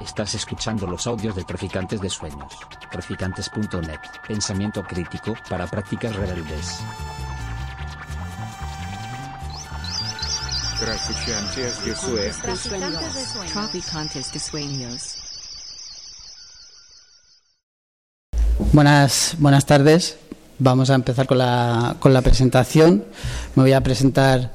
Estás escuchando los audios de Traficantes de Sueños. Traficantes.net. Pensamiento crítico para prácticas rebeldes. Traficantes de Sueños. Traficantes de Sueños. Buenas, buenas tardes. Vamos a empezar con la, con la presentación. Me voy a presentar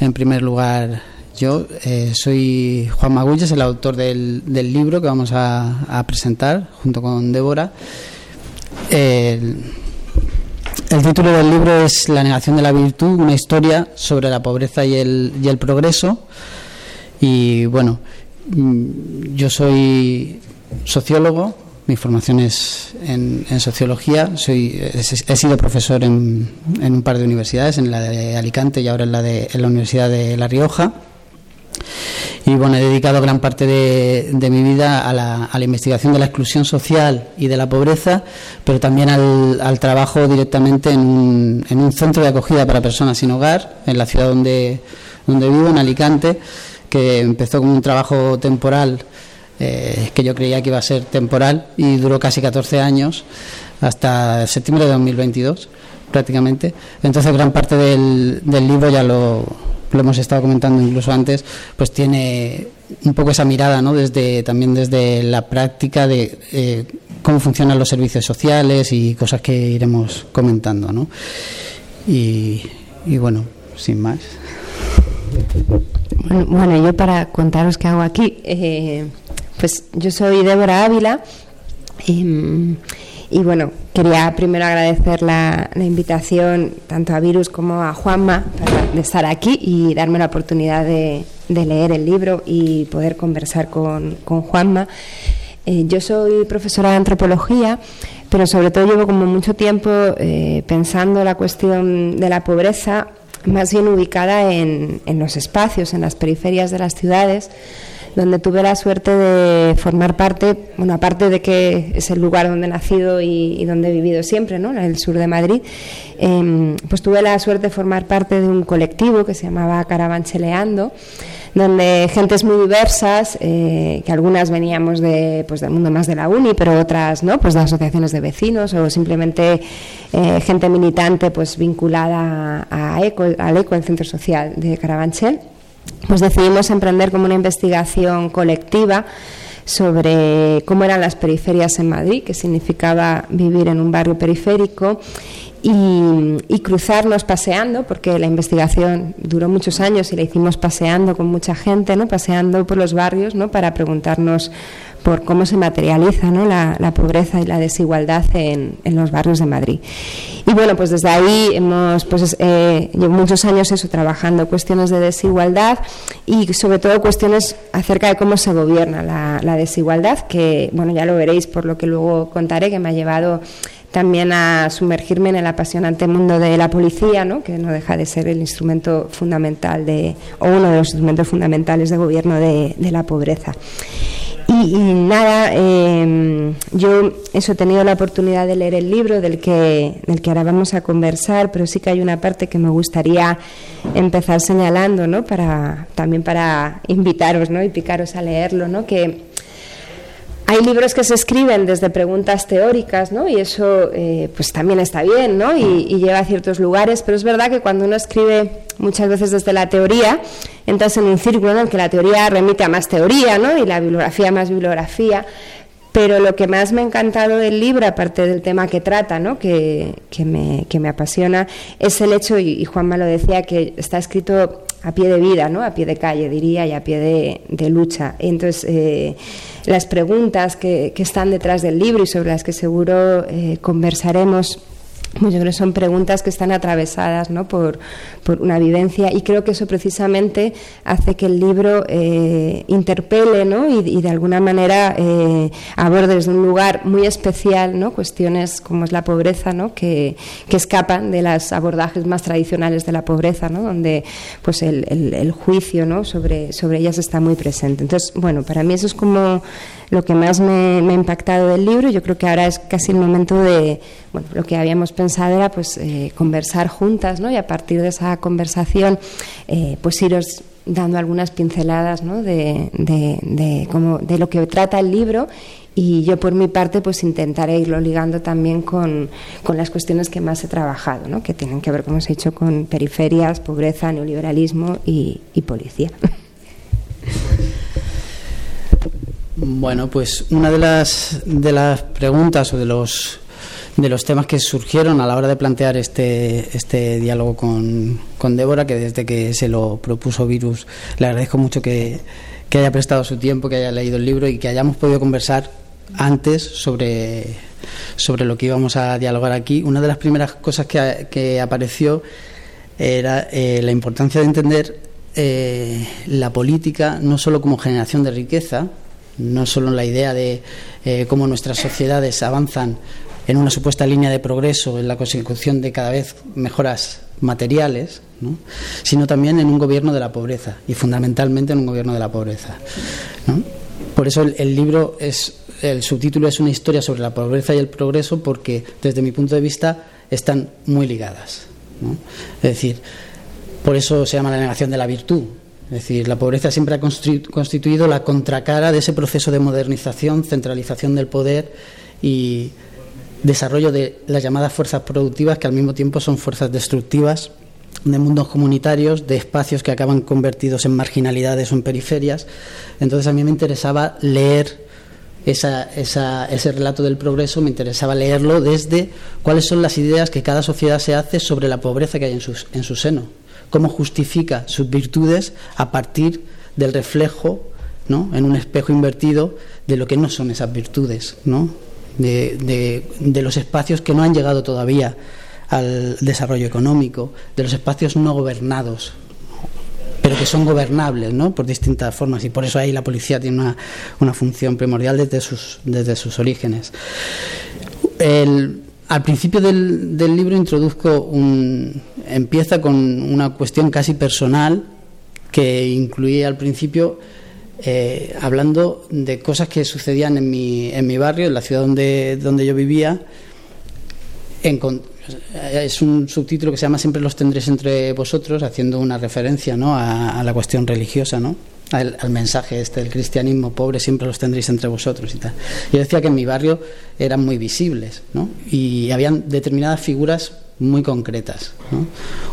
en primer lugar yo. Eh, soy Juan Magulles, el autor del, del libro que vamos a, a, presentar junto con Débora. El, título del libro es La negación de la virtud, una historia sobre la pobreza y el, y el progreso. Y bueno, yo soy sociólogo, mi formación es en, en sociología. Soy, he, he sido profesor en, en, un par de universidades, en la de Alicante y ahora en la, de, en la Universidad de La Rioja. Y bueno, he dedicado gran parte de, mi vida a la, a la, investigación de la exclusión social y de la pobreza, pero también al, al trabajo directamente en un, en un, centro de acogida para personas sin hogar, en la ciudad donde, donde vivo, en Alicante, que empezó como un trabajo temporal eh, que yo creía que iba a ser temporal y duró casi 14 años, hasta septiembre de 2022 prácticamente. Entonces gran parte del libro ya lo, lo, hemos estado comentando incluso antes, pues tiene un poco esa mirada, ¿no? Desde, también desde la práctica de eh, cómo funcionan los servicios sociales y cosas que iremos comentando, ¿no? Y, bueno, sin más. Bueno, yo para contaros qué hago aquí, eh, pues yo soy Débora Ávila y, y, bueno, quería primero agradecer la, invitación tanto a Virus como a Juanma de estar aquí y darme la oportunidad de, leer el libro y poder conversar con, Juanma. Eh, yo soy profesora de antropología, pero sobre todo llevo como mucho tiempo eh, pensando la cuestión de la pobreza más bien ubicada en los espacios, en las periferias de las ciudades donde tuve la suerte de formar parte, bueno, aparte de que es el lugar donde he nacido y, donde he vivido siempre, ¿no? el sur de Madrid, eh, pues tuve la suerte de formar parte de un colectivo que se llamaba Caravancheleando, donde gentes muy diversas, eh, que algunas veníamos de, pues, del mundo más de la uni, pero otras no, pues de asociaciones de vecinos o simplemente eh, gente militante pues vinculada a ECO, al ECO, el centro social de Carabanchel pues decidimos emprender como una investigación colectiva sobre cómo eran las periferias en Madrid, qué significaba vivir en un barrio periférico y, cruzarnos paseando, porque la investigación duró muchos años y la hicimos paseando con mucha gente, ¿no? paseando por los barrios ¿no? para preguntarnos por cómo se materializa ¿no? la, la, pobreza y la desigualdad en, en, los barrios de Madrid. Y bueno, pues desde ahí hemos, pues eh, llevo muchos años eso, trabajando cuestiones de desigualdad y sobre todo cuestiones acerca de cómo se gobierna la, la desigualdad, que bueno, ya lo veréis por lo que luego contaré, que me ha llevado también a sumergirme en el apasionante mundo de la policía, ¿no? que no deja de ser el instrumento fundamental de, o uno de los instrumentos fundamentales de gobierno de, de la pobreza. Y, nada, eh, yo eso he tenido la oportunidad de leer el libro del que, del que ahora vamos a conversar, pero sí que hay una parte que me gustaría empezar señalando, ¿no? Para, también para invitaros ¿no? y picaros a leerlo, ¿no? que hay libros que se escriben desde preguntas teóricas, ¿no? Y eso eh, pues también está bien, ¿no? Y, llega a ciertos lugares, pero es verdad que cuando uno escribe muchas veces desde la teoría, entras en un círculo en el que la teoría remite a más teoría, ¿no? Y la bibliografía a más bibliografía. Pero lo que más me ha encantado del libro, aparte del tema que trata, ¿no? que, que, me, que me apasiona, es el hecho, y, Juanma lo decía, que está escrito a pie de vida, ¿no? a pie de calle, diría, y a pie de, de lucha. Entonces, eh, las preguntas que, que, están detrás del libro y sobre las que seguro eh, conversaremos pues yo creo que son preguntas que están atravesadas ¿no? por, por, una vivencia y creo que eso precisamente hace que el libro eh, interpele ¿no? y, de alguna manera eh, aborde desde un lugar muy especial ¿no? cuestiones como es la pobreza ¿no? que, que, escapan de los abordajes más tradicionales de la pobreza, ¿no? donde pues el, el, el juicio ¿no? sobre, sobre ellas está muy presente. Entonces, bueno, para mí eso es como lo que más me, ha impactado del libro. Yo creo que ahora es casi el momento de, bueno, lo que habíamos pensado era pues eh, conversar juntas, ¿no? Y a partir de esa conversación, eh, pues iros dando algunas pinceladas ¿no? de, de, de, como, de lo que trata el libro y yo por mi parte pues intentaré irlo ligando también con, con las cuestiones que más he trabajado, ¿no? que tienen que ver, como os he dicho, con periferias, pobreza, neoliberalismo y, y policía. Bueno, pues una de las, de las preguntas o de los, de los temas que surgieron a la hora de plantear este, este diálogo con, con Débora, que desde que se lo propuso Virus, le agradezco mucho que, que haya prestado su tiempo, que haya leído el libro y que hayamos podido conversar antes sobre, sobre lo que íbamos a dialogar aquí. Una de las primeras cosas que, que apareció era eh, la importancia de entender eh, la política no solo como generación de riqueza, no solo la idea de eh, cómo nuestras sociedades avanzan en una supuesta línea de progreso, en la consecución de cada vez mejoras materiales, ¿no? sino también en un gobierno de la pobreza y fundamentalmente en un gobierno de la pobreza. Por eso el, libro es, el subtítulo es una historia sobre la pobreza y el progreso porque desde mi punto de vista están muy ligadas. Es decir, por eso se llama la negación de la virtud, es decir, la pobreza siempre ha constituido la contracara de ese proceso de modernización, centralización del poder y desarrollo de las llamadas fuerzas productivas, que al mismo tiempo son fuerzas destructivas de mundos comunitarios, de espacios que acaban convertidos en marginalidades o en periferias. Entonces a mí me interesaba leer esa, esa, ese relato del progreso, me interesaba leerlo desde cuáles son las ideas que cada sociedad se hace sobre la pobreza que hay en, en su seno cómo justifica sus virtudes a partir del reflejo ¿no? en un espejo invertido de lo que no son esas virtudes, ¿no? de, los espacios que no han llegado todavía al desarrollo económico, de los espacios no gobernados, pero que son gobernables ¿no? por distintas formas y por eso ahí la policía tiene una, una función primordial desde sus, desde sus orígenes. El, al principio del, libro introduzco un, empieza con una cuestión casi personal que incluía al principio eh, hablando de cosas que sucedían en mi, en mi barrio, en la ciudad donde, donde yo vivía. Es un subtítulo que se llama Siempre los tendréis entre vosotros, haciendo una referencia ¿no? a, a la cuestión religiosa. ¿no? Al, al, mensaje este del cristianismo pobre siempre los tendréis entre vosotros y tal. Yo decía que en mi barrio eran muy visibles ¿no? y habían determinadas figuras muy concretas. ¿no?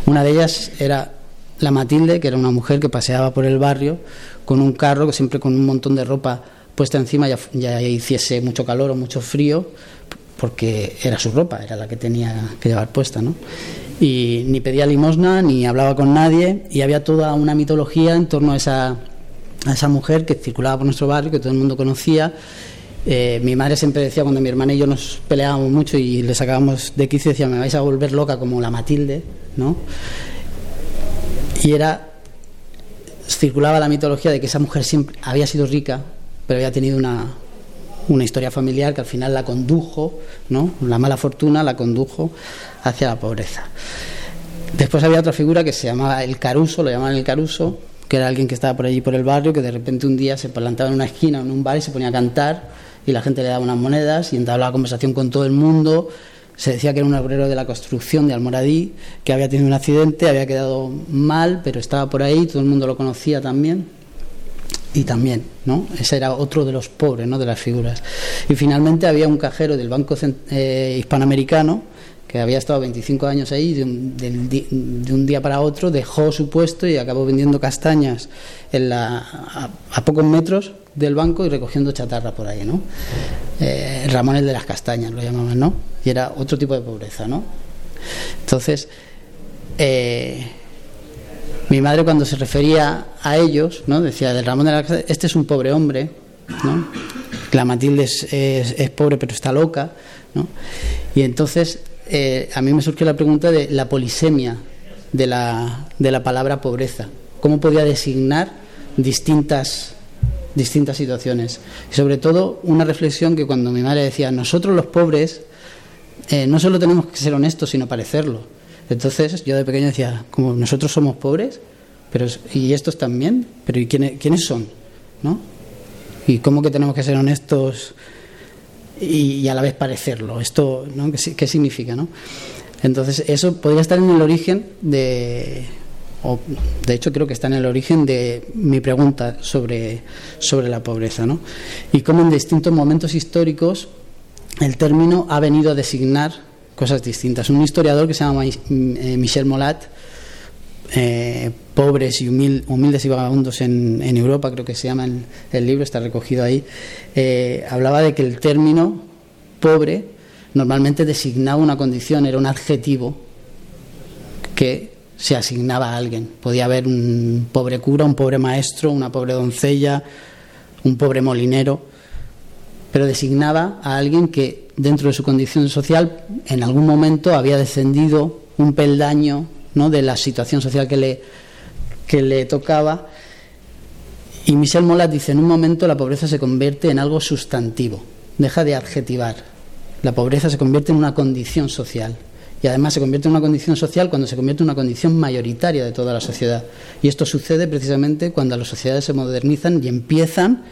Una de ellas era la Matilde, que era una mujer que paseaba por el barrio con un carro, siempre con un montón de ropa puesta encima, ya, ya hiciese mucho calor o mucho frío, porque era su ropa, era la que tenía que llevar puesta, ¿no? Y ni pedía limosna, ni hablaba con nadie, y había toda una mitología en torno a esa a esa mujer que circulaba por nuestro barrio, que todo el mundo conocía. Eh, mi madre siempre decía, cuando mi hermana y yo nos peleábamos mucho y le sacábamos de quicio, decía, me vais a volver loca como la Matilde, ¿no? Y era, circulaba la mitología de que esa mujer siempre había sido rica, pero había tenido una, una historia familiar que al final la condujo, ¿no? La mala fortuna la condujo hacia la pobreza. Después había otra figura que se llamaba el Caruso, lo llamaban el Caruso, que era alguien que estaba por allí por el barrio, que de repente un día se plantaba en una esquina en un bar y se ponía a cantar y la gente le daba unas monedas y entablaba conversación con todo el mundo. Se decía que era un obrero de la construcción de Almoradí, que había tenido un accidente, había quedado mal, pero estaba por ahí, todo el mundo lo conocía también. Y también, ¿no? Ese era otro de los pobres, ¿no? De las figuras. Y finalmente había un cajero del Banco eh, Hispanoamericano, que había estado 25 años ahí, de un, de, de día para otro dejó su puesto y acabó vendiendo castañas a, pocos metros del banco y recogiendo chatarra por ahí, ¿no? Eh, Ramón el de las castañas lo llamaban, ¿no? Y era otro tipo de pobreza, ¿no? Entonces, eh, mi madre cuando se refería a ellos, ¿no? Decía, del Ramón de las castañas, este es un pobre hombre, ¿no? La Matilde es, es, es pobre pero está loca, ¿no? Y entonces eh, a mí me surgió la pregunta de la polisemia de la, de la palabra pobreza. ¿Cómo podía designar distintas, distintas situaciones? Y sobre todo una reflexión que cuando mi madre decía, nosotros los pobres eh, no solo tenemos que ser honestos, sino parecerlo. Entonces yo de pequeño decía, como nosotros somos pobres, pero y estos también, pero ¿y quiénes, quiénes son? ¿No? ¿Y cómo que tenemos que ser honestos? Y, y a la vez parecerlo. ¿Esto ¿no? ¿Qué, ¿Qué, significa? ¿no? Entonces, eso podría estar en el origen de, o de hecho creo que está en el origen de mi pregunta sobre, sobre la pobreza, ¿no? Y cómo en distintos momentos históricos el término ha venido a designar cosas distintas. Un historiador que se llama Michel Molat, eh, pobres y humildes y vagabundos en, Europa, creo que se llama el, libro, está recogido ahí, eh, hablaba de que el término pobre normalmente designaba una condición, era un adjetivo que se asignaba a alguien. Podía haber un pobre cura, un pobre maestro, una pobre doncella, un pobre molinero, pero designaba a alguien que dentro de su condición social en algún momento había descendido un peldaño ¿no? de la situación social que le, que le tocaba. Y Michel Molat dice, en un momento la pobreza se convierte en algo sustantivo, deja de adjetivar. La pobreza se convierte en una condición social. Y además se convierte en una condición social cuando se convierte en una condición mayoritaria de toda la sociedad. Y esto sucede precisamente cuando las sociedades se modernizan y empiezan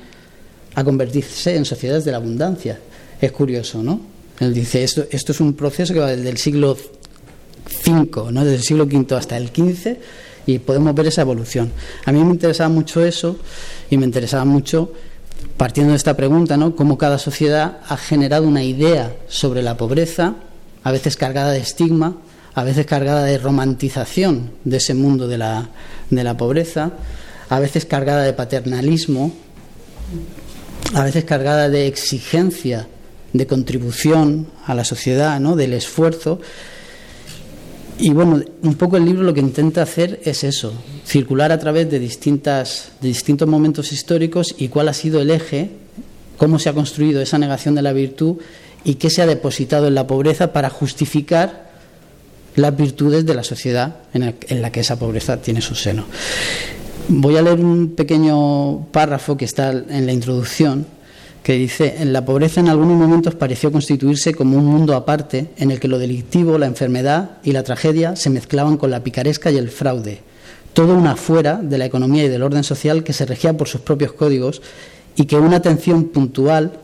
a convertirse en sociedades de la abundancia. Es curioso, ¿no? Él dice, esto, esto es un proceso que va desde el siglo ¿no? desde el siglo V hasta el XV, y podemos ver esa evolución. A mí me interesaba mucho eso y me interesaba mucho, partiendo de esta pregunta, ¿no? cómo cada sociedad ha generado una idea sobre la pobreza a veces cargada de estigma, a veces cargada de romantización de ese mundo de la, de la pobreza, a veces cargada de paternalismo, a veces cargada de exigencia, de contribución a la sociedad, ¿no? del esfuerzo. Y bueno, un poco el libro lo que intenta hacer es eso, circular a través de, distintas, de distintos momentos históricos y cuál ha sido el eje, cómo se ha construido esa negación de la virtud y qué se ha depositado en la pobreza para justificar las virtudes de la sociedad en, la que esa pobreza tiene su seno. Voy a leer un pequeño párrafo que está en la introducción que dice, en la pobreza en algunos momentos pareció constituirse como un mundo aparte en el que lo delictivo, la enfermedad y la tragedia se mezclaban con la picaresca y el fraude, todo una afuera de la economía y del orden social que se regía por sus propios códigos y que una atención puntual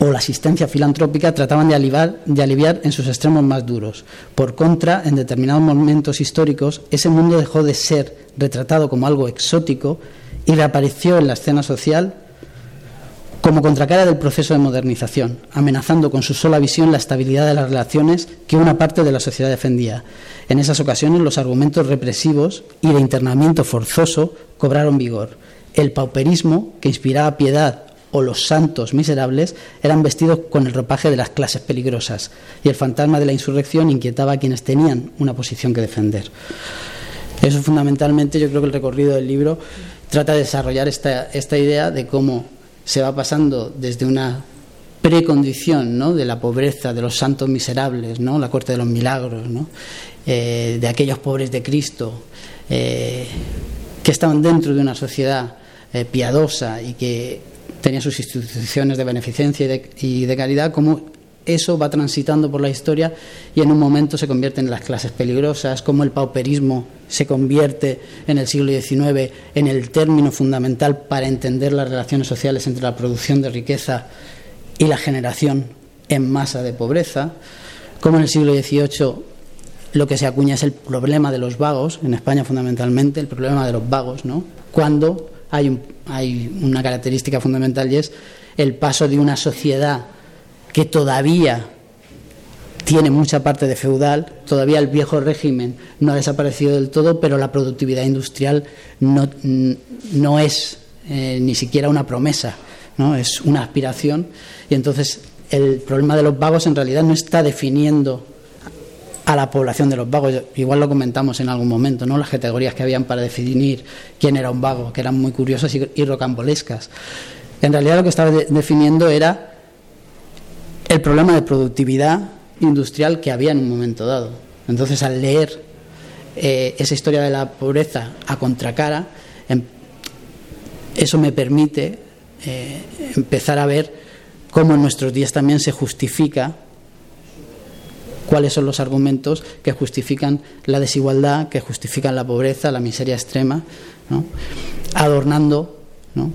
o la asistencia filantrópica trataban de de aliviar en sus extremos más duros. Por contra, en determinados momentos históricos, ese mundo dejó de ser retratado como algo exótico y reapareció en la escena social como contracara del proceso de modernización, amenazando con su sola visión la estabilidad de las relaciones que una parte de la sociedad defendía. En esas ocasiones los argumentos represivos y de internamiento forzoso cobraron vigor. El pauperismo, que inspiraba piedad o los santos miserables eran vestidos con el ropaje de las clases peligrosas y el fantasma de la insurrección inquietaba a quienes tenían una posición que defender. Eso fundamentalmente yo creo que el recorrido del libro trata de desarrollar esta, esta idea de cómo se va pasando desde una precondición ¿no? de la pobreza, de los santos miserables, ¿no? la corte de los milagros, ¿no? Eh, de aquellos pobres de Cristo, eh, que estaban dentro de una sociedad eh, piadosa y que tenía sus instituciones de beneficencia y de, caridad, como eso va transitando por la historia y en un momento se convierte en las clases peligrosas, como el pauperismo se convierte en el siglo XIX en el término fundamental para entender las relaciones sociales entre la producción de riqueza y la generación en masa de pobreza, como en el siglo XVIII lo que se acuña es el problema de los vagos, en España fundamentalmente, el problema de los vagos, ¿no? Cuando hay, hay una característica fundamental y es el paso de una sociedad que todavía tiene mucha parte de feudal, todavía el viejo régimen no ha desaparecido del todo, pero la productividad industrial no, no es eh, ni siquiera una promesa, ¿no? es una aspiración. Y entonces el problema de los vagos en realidad no está definiendo a la población de los vagos. Igual lo comentamos en algún momento, ¿no? Las categorías que habían para definir quién era un vago, que eran muy curiosas y, rocambolescas. En realidad lo que estaba definiendo era el problema de productividad industrial que había en un momento dado. Entonces, al leer eh, esa historia de la pobreza a contracara, em, eso me permite eh, empezar a ver cómo en nuestros días también se justifica cuáles son los argumentos que justifican la desigualdad, que justifican la pobreza, la miseria extrema, adornando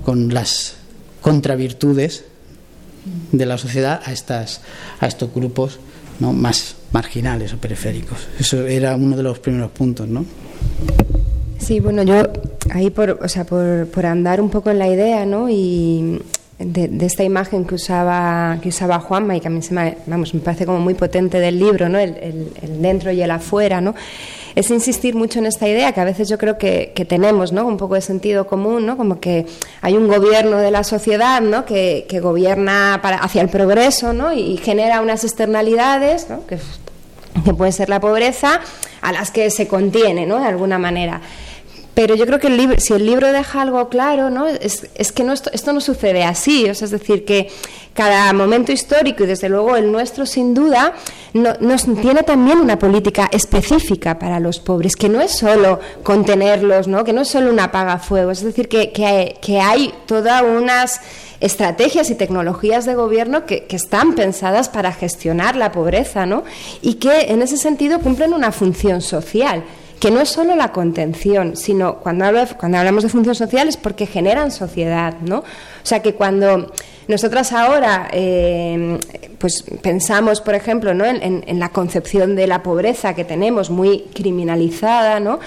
con las contravirtudes de la sociedad a, estas, a estos grupos más marginales o periféricos. Eso era uno de los primeros puntos. ¿no? Sí, bueno, yo ahí por, o sea, por, por andar un poco en la idea, ¿no? Y de, esta imagen que usaba que usaba Juanma y que a mí se me, vamos, me parece como muy potente del libro, ¿no? El, el, dentro y el afuera, ¿no? Es insistir mucho en esta idea que a veces yo creo que, tenemos, ¿no? Un poco de sentido común, ¿no? Como que hay un gobierno de la sociedad, ¿no? Que, que gobierna para, hacia el progreso, ¿no? Y, genera unas externalidades, ¿no? Que, que puede ser la pobreza, a las que se contiene, ¿no? De alguna manera. Pero yo creo que el libro, si el libro deja algo claro, ¿no? es, que no, esto, esto, no sucede así. Es decir, que cada momento histórico, y desde luego el nuestro sin duda, no, nos tiene también una política específica para los pobres, que no es solo contenerlos, ¿no? que no es solo un apagafuegos. Es decir, que, que, hay, que hay todas unas estrategias y tecnologías de gobierno que, que, están pensadas para gestionar la pobreza ¿no? y que en ese sentido cumplen una función social que no es solo la contención, sino cuando, cuando hablamos de función social es porque generan sociedad, ¿no? O sea que cuando nosotras ahora eh, pues pensamos, por ejemplo, ¿no? en la concepción de la pobreza que tenemos muy criminalizada, ¿no?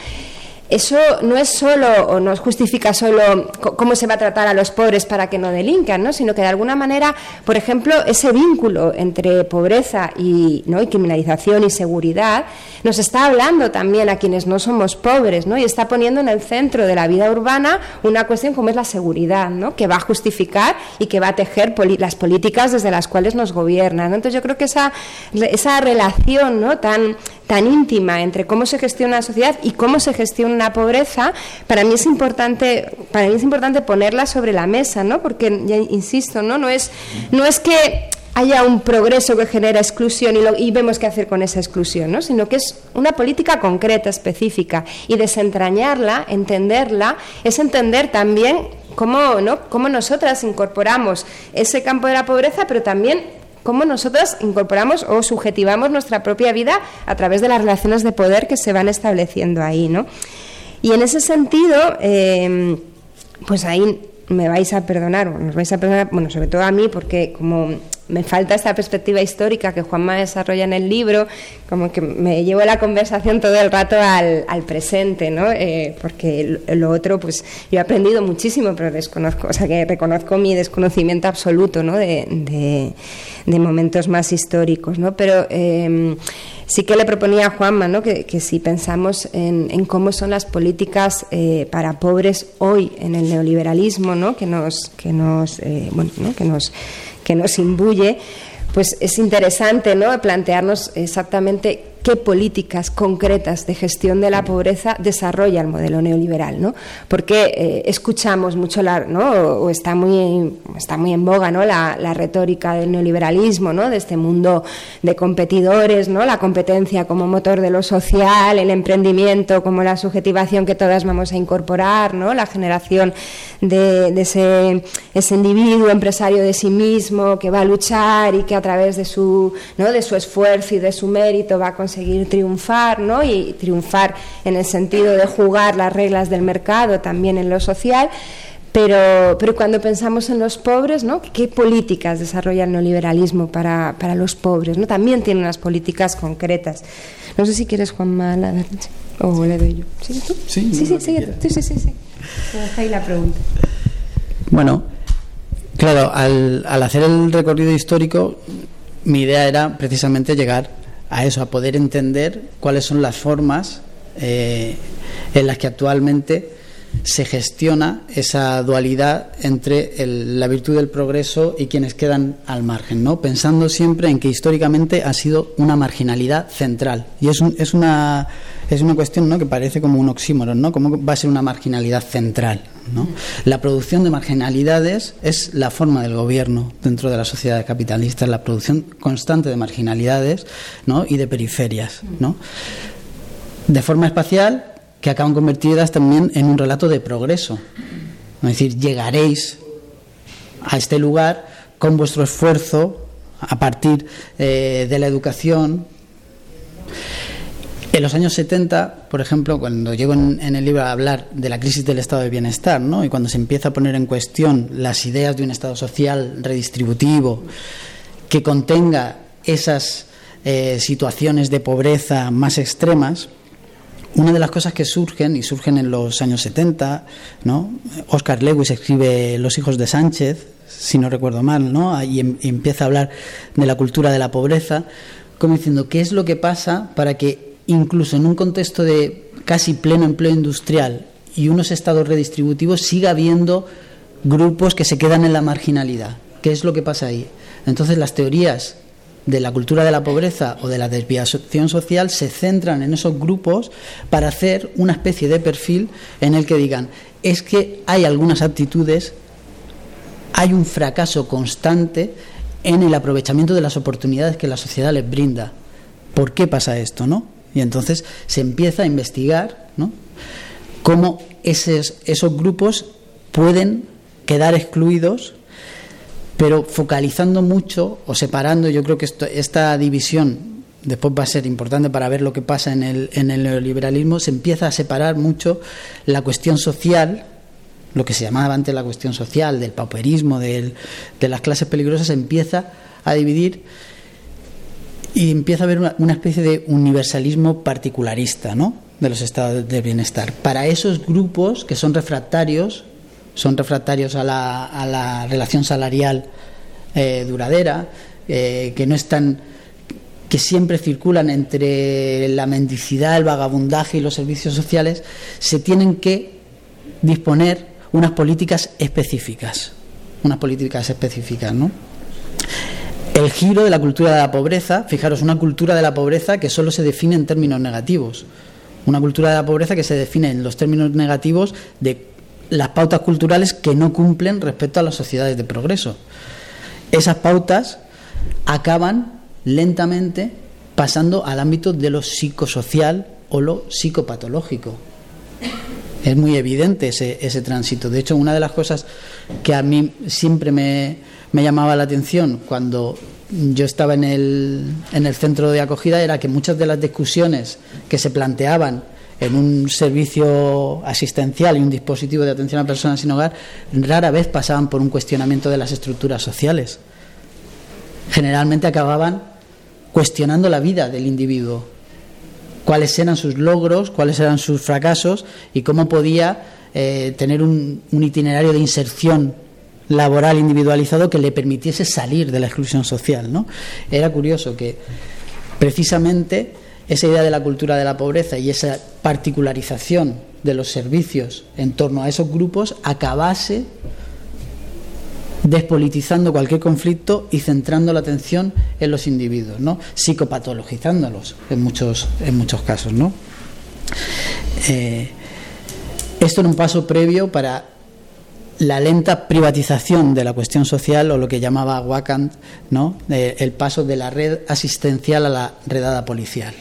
Eso no es solo o no justifica solo cómo se va a tratar a los pobres para que no delincan, ¿no? sino que de alguna manera, por ejemplo, ese vínculo entre pobreza y, ¿no? y criminalización y seguridad nos está hablando también a quienes no somos pobres ¿no? y está poniendo en el centro de la vida urbana una cuestión como es la seguridad, ¿no? que va a justificar y que va a tejer las políticas desde las cuales nos gobiernan. Entonces yo creo que esa, esa relación ¿no? tan, tan íntima entre cómo se gestiona la sociedad y cómo se gestiona una pobreza, para mí es importante, para mí es importante ponerla sobre la mesa, ¿no? Porque ya insisto, ¿no? No es, no es que haya un progreso que genera exclusión y, y, vemos qué hacer con esa exclusión, ¿no? sino que es una política concreta, específica, y desentrañarla, entenderla, es entender también cómo, ¿no? cómo nosotras incorporamos ese campo de la pobreza, pero también cómo nosotros incorporamos o subjetivamos nuestra propia vida a través de las relaciones de poder que se van estableciendo ahí, ¿no? Y en ese sentido, eh, pues ahí me vais a perdonar, nos vais a perdonar, bueno, sobre todo a mí, porque como me falta esta perspectiva histórica que Juanma desarrolla en el libro, como que me llevo la conversación todo el rato al, al presente, ¿no? Eh, porque lo otro, pues yo he aprendido muchísimo, pero desconozco, o sea que reconozco mi desconocimiento absoluto, ¿no? De, de, momentos más históricos, ¿no? Pero eh, sí que le proponía a Juanma, ¿no? Que, que si pensamos en, en, cómo son las políticas eh, para pobres hoy en el neoliberalismo, ¿no? Que nos, que nos, eh, bueno, ¿no? que nos que nos imbuye, pues es interesante ¿no? plantearnos exactamente qué políticas concretas de gestión de la pobreza desarrolla el modelo neoliberal, ¿no? Porque eh, escuchamos mucho la, ¿no? o está muy está muy en boga, ¿no? La, la, retórica del neoliberalismo, ¿no? De este mundo de competidores, ¿no? La competencia como motor de lo social, el emprendimiento como la subjetivación que todas vamos a incorporar, ¿no? La generación de, de ese, ese individuo empresario de sí mismo que va a luchar y que a través de su, ¿no? de su esfuerzo y de su mérito va a conseguir conseguir triunfar, ¿no? Y triunfar en el sentido de jugar las reglas del mercado también en lo social. Pero, pero cuando pensamos en los pobres, ¿no? ¿qué políticas desarrolla el neoliberalismo para, para los pobres? ¿no? También tiene unas políticas concretas. No sé si quieres, Juanma, la o le doy yo. ¿Sí, tú? Sí, sí, sí, sí, sí, sí, sí, sí. ahí la pregunta. Bueno, claro, al, al hacer el recorrido histórico, mi idea era precisamente llegar a eso, a poder entender cuáles son las formas eh, en las que actualmente se gestiona esa dualidad entre la virtud del progreso y quienes quedan al margen, ¿no? pensando siempre en que históricamente ha sido una marginalidad central. Y es, es, una, es una cuestión ¿no? que parece como un oxímoron, ¿no? ¿Cómo va a ser una marginalidad central? La producción de marginalidades es la forma del gobierno dentro de la sociedad capitalista, la producción constante de marginalidades y de periferias. De forma espacial, que acaban convertidas también en un relato de progreso. Es decir, llegaréis a este lugar con vuestro esfuerzo a partir eh, de la educación en los años 70, por ejemplo, cuando llego en, el libro a hablar de la crisis del estado de bienestar, ¿no? y cuando se empieza a poner en cuestión las ideas de un estado social redistributivo que contenga esas eh, situaciones de pobreza más extremas, una de las cosas que surgen, y surgen en los años 70, ¿no? Oscar Lewis escribe Los hijos de Sánchez, si no recuerdo mal, ¿no? y, em, y empieza a hablar de la cultura de la pobreza, como diciendo, ¿qué es lo que pasa para que incluso en un contexto de casi pleno empleo industrial y unos estados redistributivos siga habiendo grupos que se quedan en la marginalidad? ¿Qué es lo que pasa ahí? Entonces las teorías de la cultura de la pobreza o de la desviación social se centran en esos grupos para hacer una especie de perfil en el que digan, es que hay algunas aptitudes, hay un fracaso constante en el aprovechamiento de las oportunidades que la sociedad les brinda. ¿Por qué pasa esto, no? Y entonces se empieza a investigar, cómo esos, esos grupos pueden quedar excluidos pero focalizando mucho o separando, yo creo que esta división después va a ser importante para ver lo que pasa en el, en el neoliberalismo, se empieza a separar mucho la cuestión social, lo que se llamaba antes la cuestión social, del pauperismo, de las clases peligrosas, se empieza a dividir y empieza a haber una, especie de universalismo particularista ¿no? de los estados de bienestar. Para esos grupos que son refractarios son refractarios a la, a la relación salarial eh, duradera, eh, que no están que siempre circulan entre la mendicidad, el vagabundaje y los servicios sociales, se tienen que disponer unas políticas específicas, unas políticas específicas, ¿no? El giro de la cultura de la pobreza, fijaros, una cultura de la pobreza que solo se define en términos negativos, una cultura de la pobreza que se define en los términos negativos de las pautas culturales que no cumplen respecto a las sociedades de progreso. Esas pautas acaban lentamente pasando al ámbito de lo psicosocial o lo psicopatológico. Es muy evidente ese, ese tránsito. De hecho, una de las cosas que a mí siempre me, me llamaba la atención cuando yo estaba en el, en el centro de acogida era que muchas de las discusiones que se planteaban en un servicio asistencial y un dispositivo de atención a personas sin hogar, rara vez pasaban por un cuestionamiento de las estructuras sociales. Generalmente acababan cuestionando la vida del individuo, cuáles eran sus logros, cuáles eran sus fracasos y cómo podía eh, tener un, un itinerario de inserción laboral individualizado que le permitiese salir de la exclusión social. ¿no? Era curioso que precisamente esa idea de la cultura de la pobreza y esa particularización de los servicios en torno a esos grupos acabase despolitizando cualquier conflicto y centrando la atención en los individuos, ¿no? psicopatologizándolos en muchos, en muchos casos. ¿no? Eh, esto era un paso previo para la lenta privatización de la cuestión social o lo que llamaba Wakand, ¿no? el paso de la red asistencial a la redada policial.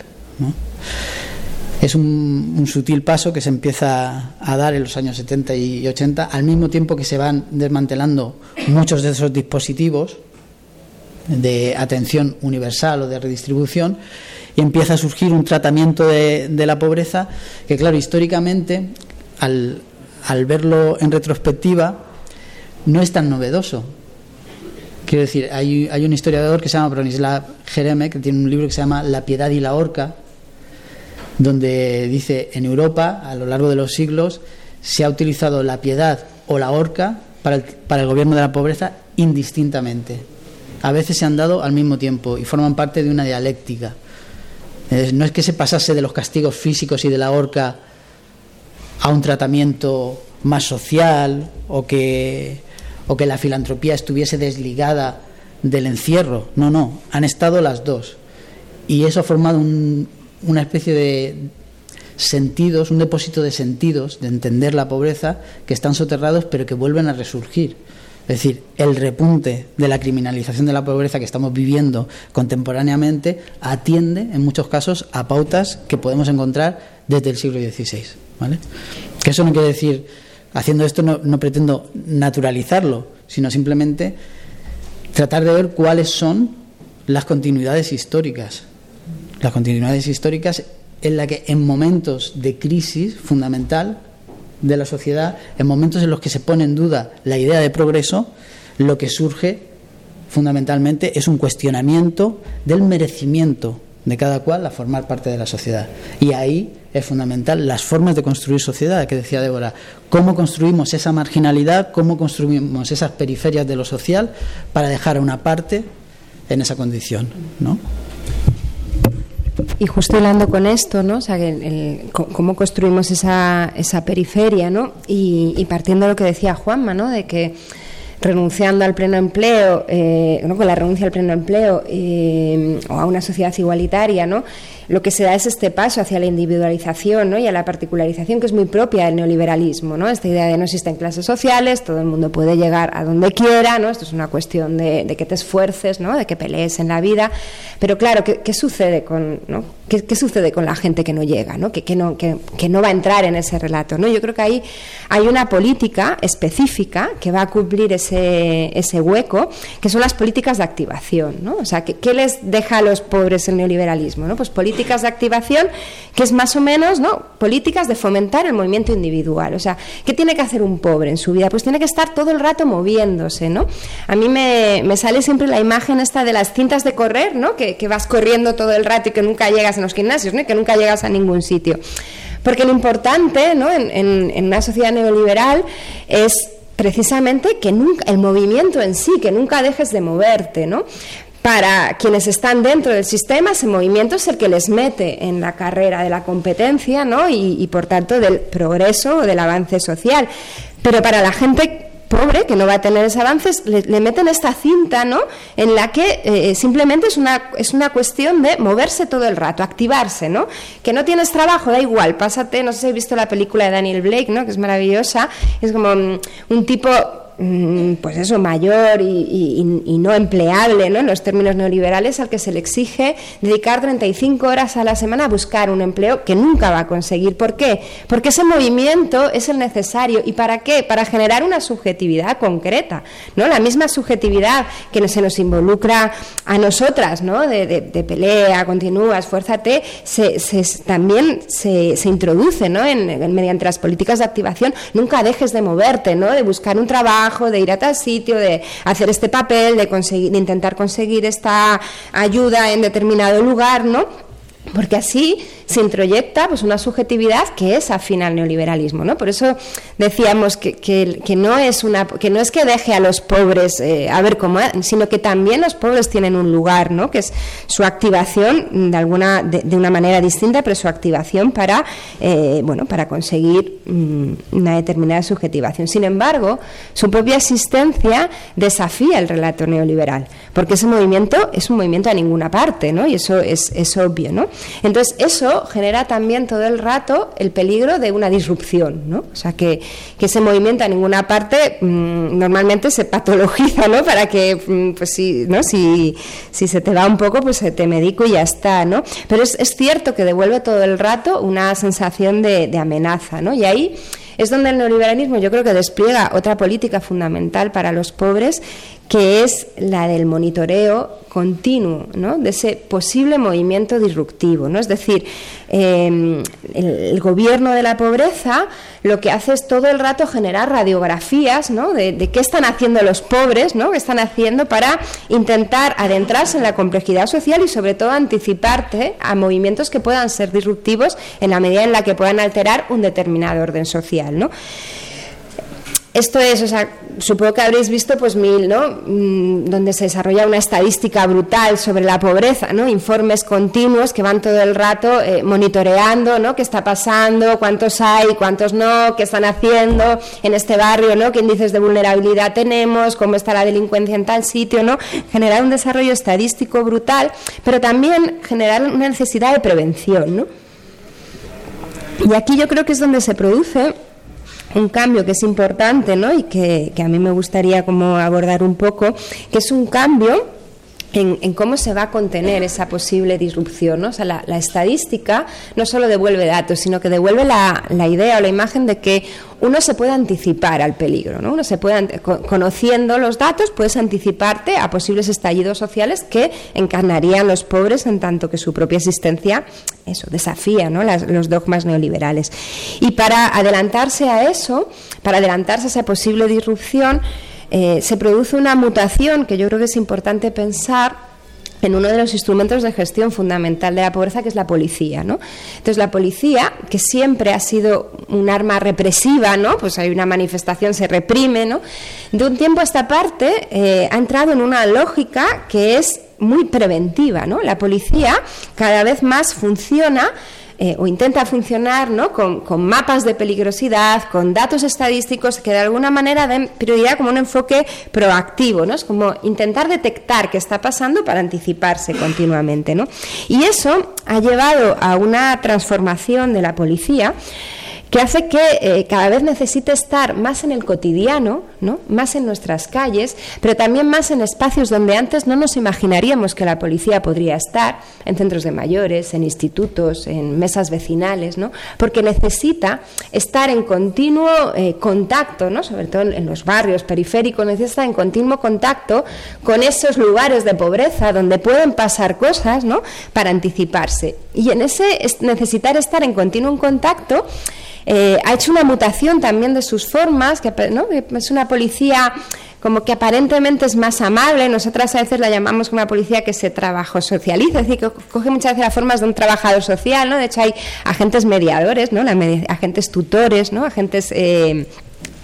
Es un, sutil paso que se empieza a dar en los años 70 y 80, al mismo tiempo que se van desmantelando muchos de esos dispositivos de atención universal o de redistribución y empieza a surgir un tratamiento de, la pobreza que, claro, históricamente, al, al verlo en retrospectiva, no es tan novedoso. Quiero decir, hay, hay, un historiador que se llama Bronislav Jereme, que tiene un libro que se llama La piedad y la horca, donde dice, en Europa, a lo largo de los siglos, se ha utilizado la piedad o la horca para para el gobierno de la pobreza indistintamente. A veces se han dado al mismo tiempo y forman parte de una dialéctica. No es que se pasase de los castigos físicos y de la horca a un tratamiento más social o que, o que la filantropía estuviese desligada del encierro. No, no, han estado las dos. Y eso ha formado un, una especie de sentidos, un depósito de sentidos, de entender la pobreza, que están soterrados pero que vuelven a resurgir. Es decir, el repunte de la criminalización de la pobreza que estamos viviendo contemporáneamente atiende, en muchos casos, a pautas que podemos encontrar desde el siglo XVI. ¿Vale? Que eso no quiere decir, haciendo esto no, no pretendo naturalizarlo, sino simplemente tratar de ver cuáles son las continuidades históricas las continuidades históricas en la que en momentos de crisis fundamental de la sociedad, en momentos en los que se pone en duda la idea de progreso, lo que surge fundamentalmente es un cuestionamiento del merecimiento de cada cual a formar parte de la sociedad. Y ahí es fundamental las formas de construir sociedad, que decía Débora, cómo construimos esa marginalidad, cómo construimos esas periferias de lo social para dejar a una parte en esa condición, ¿no? Y justo hablando con esto, ¿no? O sea, cómo construimos esa, esa periferia, ¿no? Y, y, partiendo de lo que decía Juanma, ¿no? De que renunciando al pleno empleo, eh, con la renuncia al pleno empleo eh, o a una sociedad igualitaria, ¿no? lo que se da es este paso hacia la individualización ¿no? y a la particularización que es muy propia del neoliberalismo. ¿no? Esta idea de no existen clases sociales, todo el mundo puede llegar a donde quiera, ¿no? esto es una cuestión de, que te esfuerces, ¿no? de que pelees en la vida. Pero claro, ¿qué, sucede, con. ¿Qué, sucede con la gente que no llega, ¿no? Que, no, que, no va a entrar en ese relato? ¿no? Yo creo que ahí hay una política específica que va a cumplir ese, ese hueco, que son las políticas de activación. ¿no? O sea, ¿qué, les deja a los pobres el neoliberalismo? ¿no? Pues políticas de activación, que es más o menos, ¿no? Políticas de fomentar el movimiento individual. O sea, ¿qué tiene que hacer un pobre en su vida? Pues tiene que estar todo el rato moviéndose, ¿no? A mí me, sale siempre la imagen esta de las cintas de correr, ¿no? Que, vas corriendo todo el rato y que nunca llegas en los gimnasios, ¿no? que nunca llegas a ningún sitio. Porque lo importante, ¿no? En una sociedad neoliberal es precisamente que nunca el movimiento en sí, que nunca dejes de moverte, ¿no? para quienes están dentro del sistema, ese movimiento es el que les mete en la carrera de la competencia ¿no? y, por tanto del progreso o del avance social. Pero para la gente pobre que no va a tener ese avance, le, meten esta cinta, ¿no? En la que eh, simplemente es una, es una cuestión de moverse todo el rato, activarse, ¿no? Que no tienes trabajo, da igual, pásate, no sé si habéis visto la película de Daniel Blake, ¿no? Que es maravillosa, es como mm, un tipo pues eso, mayor y, no empleable ¿no? en los términos neoliberales, al que se le exige dedicar 35 horas a la semana a buscar un empleo que nunca va a conseguir. ¿Por qué? Porque ese movimiento es el necesario. ¿Y para qué? Para generar una subjetividad concreta, ¿no? La misma subjetividad que se nos involucra a nosotras, ¿no? De, pelea, continúa, esfuérzate, se, también se, introduce, ¿no? En, mediante las políticas de activación, nunca dejes de moverte, ¿no? De buscar un trabajo de ir a tal sitio, de hacer este papel, de, conseguir, de intentar conseguir esta ayuda en determinado lugar, ¿no? Porque así se introyecta pues una subjetividad que es afín al neoliberalismo ¿no? por eso decíamos que, que, no es que no es que deje a los pobres eh, a ver cómo sino que también los pobres tienen un lugar ¿no? que es su activación de alguna de, una manera distinta pero su activación para eh, bueno para conseguir mm, una determinada subjetivación sin embargo su propia existencia desafía el relato neoliberal porque ese movimiento es un movimiento a ninguna parte ¿no? y eso es, es obvio ¿no? Entonces eso genera también todo el rato el peligro de una disrupción, ¿no? O sea, que, ese movimiento a ninguna parte mm, normalmente se patologiza, ¿no? Para que, mm, pues si, ¿no? Si, si, se te va un poco, pues te medico y ya está, ¿no? Pero es, es cierto que devuelve todo el rato una sensación de, de amenaza, ¿no? Y ahí es donde el neoliberalismo yo creo que despliega otra política fundamental para los pobres que es la del monitoreo continuo ¿no? de ese posible movimiento disruptivo. ¿no? Es decir, em, el, gobierno de la pobreza lo que hace es todo el rato generar radiografías ¿no? de, qué están haciendo los pobres, ¿no? qué están haciendo para intentar adentrarse en la complejidad social y sobre todo anticiparte a movimientos que puedan ser disruptivos en la medida en la que puedan alterar un determinado orden social. ¿no? Esto es, o sea, supongo que habréis visto pues mil, ¿no? Mm, donde se desarrolla una estadística brutal sobre la pobreza, ¿no? Informes continuos que van todo el rato eh, monitoreando, ¿no? ¿Qué está pasando? ¿Cuántos hay? ¿Cuántos no? ¿Qué están haciendo en este barrio, ¿no? ¿Qué índices de vulnerabilidad tenemos? ¿Cómo está la delincuencia en tal sitio, ¿no? Generar un desarrollo estadístico brutal, pero también generar una necesidad de prevención, ¿no? Y aquí yo creo que es donde se produce un cambio que es importante ¿no? y que, que a mí me gustaría como abordar un poco, que es un cambio en, cómo se va a contener esa posible disrupción. O sea, la, estadística no solo devuelve datos, sino que devuelve la, la, idea o la imagen de que uno se puede anticipar al peligro. ¿no? Uno se puede, conociendo los datos, puedes anticiparte a posibles estallidos sociales que encarnarían los pobres en tanto que su propia existencia eso desafía ¿no? los dogmas neoliberales. Y para adelantarse a eso, para adelantarse a esa posible disrupción, eh, se produce una mutación que yo creo que es importante pensar en uno de los instrumentos de gestión fundamental de la pobreza, que es la policía. ¿no? Entonces, la policía, que siempre ha sido un arma represiva, ¿no? pues hay una manifestación, se reprime, ¿no? de un tiempo a esta parte eh, ha entrado en una lógica que es muy preventiva. ¿no? La policía cada vez más funciona eh, o intenta funcionar ¿no? Con, mapas de peligrosidad, con datos estadísticos que de alguna manera den prioridad como un enfoque proactivo, ¿no? es como intentar detectar qué está pasando para anticiparse continuamente. ¿no? Y eso ha llevado a una transformación de la policía que hace que eh, cada vez necesite estar más en el cotidiano, ¿no? más en nuestras calles, pero también más en espacios donde antes no nos imaginaríamos que la policía podría estar, en centros de mayores, en institutos, en mesas vecinales, ¿no? porque necesita estar en continuo eh, contacto, ¿no? sobre todo en los barrios periféricos, necesita estar en continuo contacto con esos lugares de pobreza donde pueden pasar cosas ¿no? para anticiparse. Y en ese necesitar estar en continuo contacto, eh, ha hecho una mutación también de sus formas, que es una policía como que aparentemente es más amable, nosotras a veces la llamamos una policía que se trabajo socializa, es decir, que coge muchas veces las formas de un trabajador social, ¿no? De hecho hay agentes mediadores, ¿no? agentes tutores, ¿no? Agentes eh,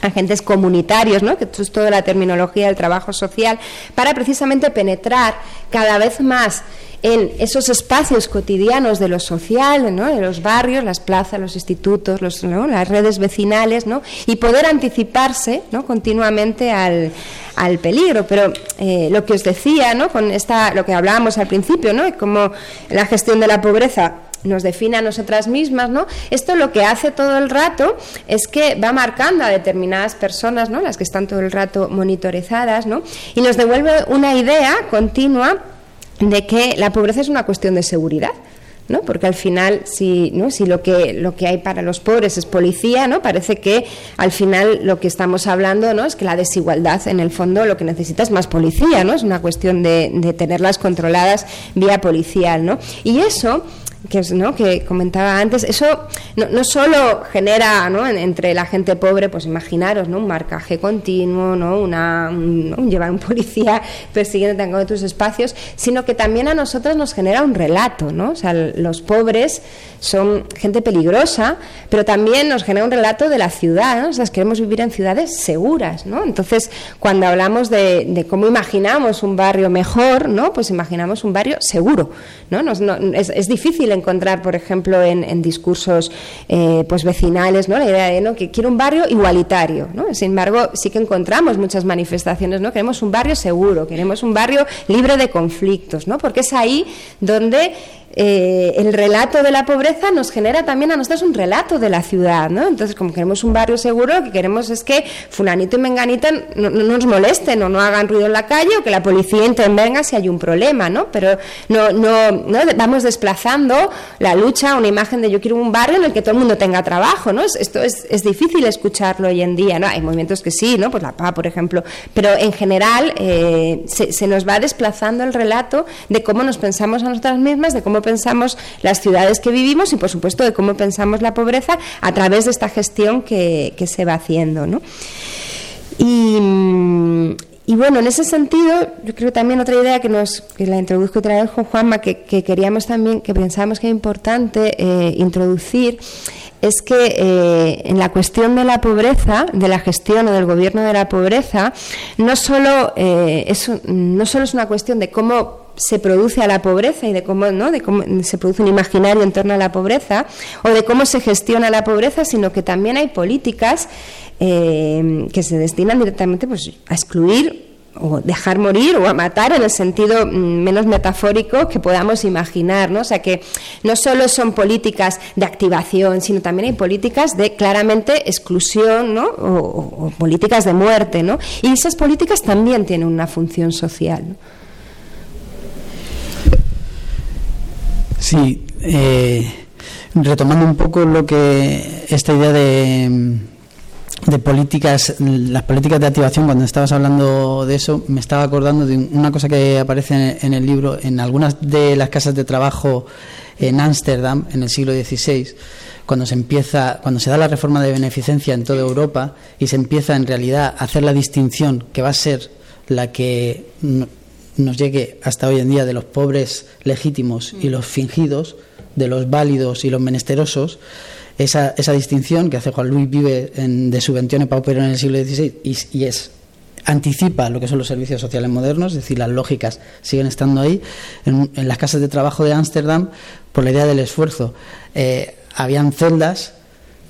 agentes comunitarios, ¿no? que es toda la terminología del trabajo social, para precisamente penetrar cada vez más en esos espacios cotidianos de lo social, ¿no? de los barrios, las plazas, los institutos, los, las redes vecinales, ¿no? y poder anticiparse ¿no? continuamente al, al peligro. Pero eh, lo que os decía, ¿no? con esta, lo que hablábamos al principio, ¿no? como la gestión de la pobreza nos define a nosotras mismas, ¿no? Esto lo que hace todo el rato es que va marcando a determinadas personas, ¿no? Las que están todo el rato monitorizadas, ¿no? Y nos devuelve una idea continua de que la pobreza es una cuestión de seguridad. ¿no? Porque al final, si, ¿no? si lo, que, lo que hay para los pobres es policía, ¿no? Parece que al final lo que estamos hablando, ¿no? Es que la desigualdad, en el fondo, lo que necesita es más policía, ¿no? Es una cuestión de, de tenerlas controladas vía policial, ¿no? Y eso que, ¿no? comentaba antes, eso no, solo genera entre la gente pobre, pues imaginaros, ¿no? un marcaje continuo, ¿no? Una, un, llevar un policía persiguiendo en tus espacios, sino que también a nosotros nos genera un relato, ¿no? O sea, los pobres son gente peligrosa, pero también nos genera un relato de la ciudad, ¿no? Queremos vivir en ciudades seguras, ¿no? Entonces, cuando hablamos de, cómo imaginamos un barrio mejor, ¿no? Pues imaginamos un barrio seguro, ¿no? es difícil encontrar, por ejemplo, en, discursos eh, pues vecinales, ¿no? la idea de ¿no? que quiero un barrio igualitario. ¿no? Sin embargo, sí que encontramos muchas manifestaciones, ¿no? queremos un barrio seguro, queremos un barrio libre de conflictos, ¿no? porque es ahí donde eh, el relato de la pobreza nos genera también a nosotros un relato de la ciudad, ¿no? Entonces, como queremos un barrio seguro, lo que queremos es que fulanito y menganita no, nos molesten o no hagan ruido en la calle o que la policía intervenga si hay un problema, ¿no? Pero no, no, no vamos desplazando la lucha una imagen de yo quiero un barrio en el que todo el mundo tenga trabajo, ¿no? Esto es, es difícil escucharlo hoy en día, ¿no? Hay movimientos que sí, ¿no? Pues la PA, por ejemplo, pero en general eh, se, nos va desplazando el relato de cómo nos pensamos a nosotras mismas, de cómo pensamos las ciudades que vivimos y, por supuesto, de cómo pensamos la pobreza a través de esta gestión que, se va haciendo. ¿no? Y, bueno, en ese sentido, yo creo también otra idea que nos que la introduzco otra vez con Juanma, que, queríamos también, que pensábamos que era importante eh, introducir, es que eh, en la cuestión de la pobreza, de la gestión o del gobierno de la pobreza, no solo, eh, es, no solo es una cuestión de cómo se produce a la pobreza y de cómo, ¿no? de cómo se produce un imaginario en torno a la pobreza o de cómo se gestiona la pobreza, sino que también hay políticas eh, que se destinan directamente pues, a excluir o dejar morir o a matar en el sentido mm, menos metafórico que podamos imaginar, ¿no? O sea que no solo son políticas de activación, sino también hay políticas de claramente exclusión, ¿no? O, políticas de muerte, ¿no? Y esas políticas también tienen una función social. Sí, eh, retomando un poco lo que esta idea de, de políticas, las políticas de activación, cuando estabas hablando de eso, me estaba acordando de una cosa que aparece en el libro, en algunas de las casas de trabajo en Ámsterdam, en el siglo XVI, cuando se empieza, cuando se da la reforma de beneficencia en toda Europa y se empieza en realidad a hacer la distinción que va a ser la que nos llegue hasta hoy en día de los pobres legítimos y los fingidos, de los válidos y los menesterosos, esa, esa distinción que hace Juan Luis Vive en, de Subventione Paupero en el siglo XVI y, y es anticipa lo que son los servicios sociales modernos, es decir, las lógicas siguen estando ahí. En, las casas de trabajo de Ámsterdam, por la idea del esfuerzo, eh, habían celdas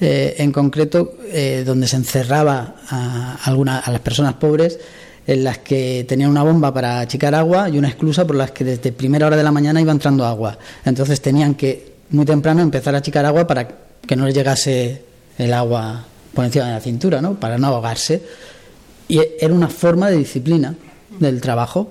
eh, en concreto eh, donde se encerraba a, alguna, a las personas pobres en las que tenían una bomba para achicar agua y una esclusa por las que desde primera hora de la mañana iba entrando agua. Entonces tenían que muy temprano empezar a achicar agua para que no les llegase el agua por encima de la cintura, ¿no? para no ahogarse. Y era una forma de disciplina del trabajo.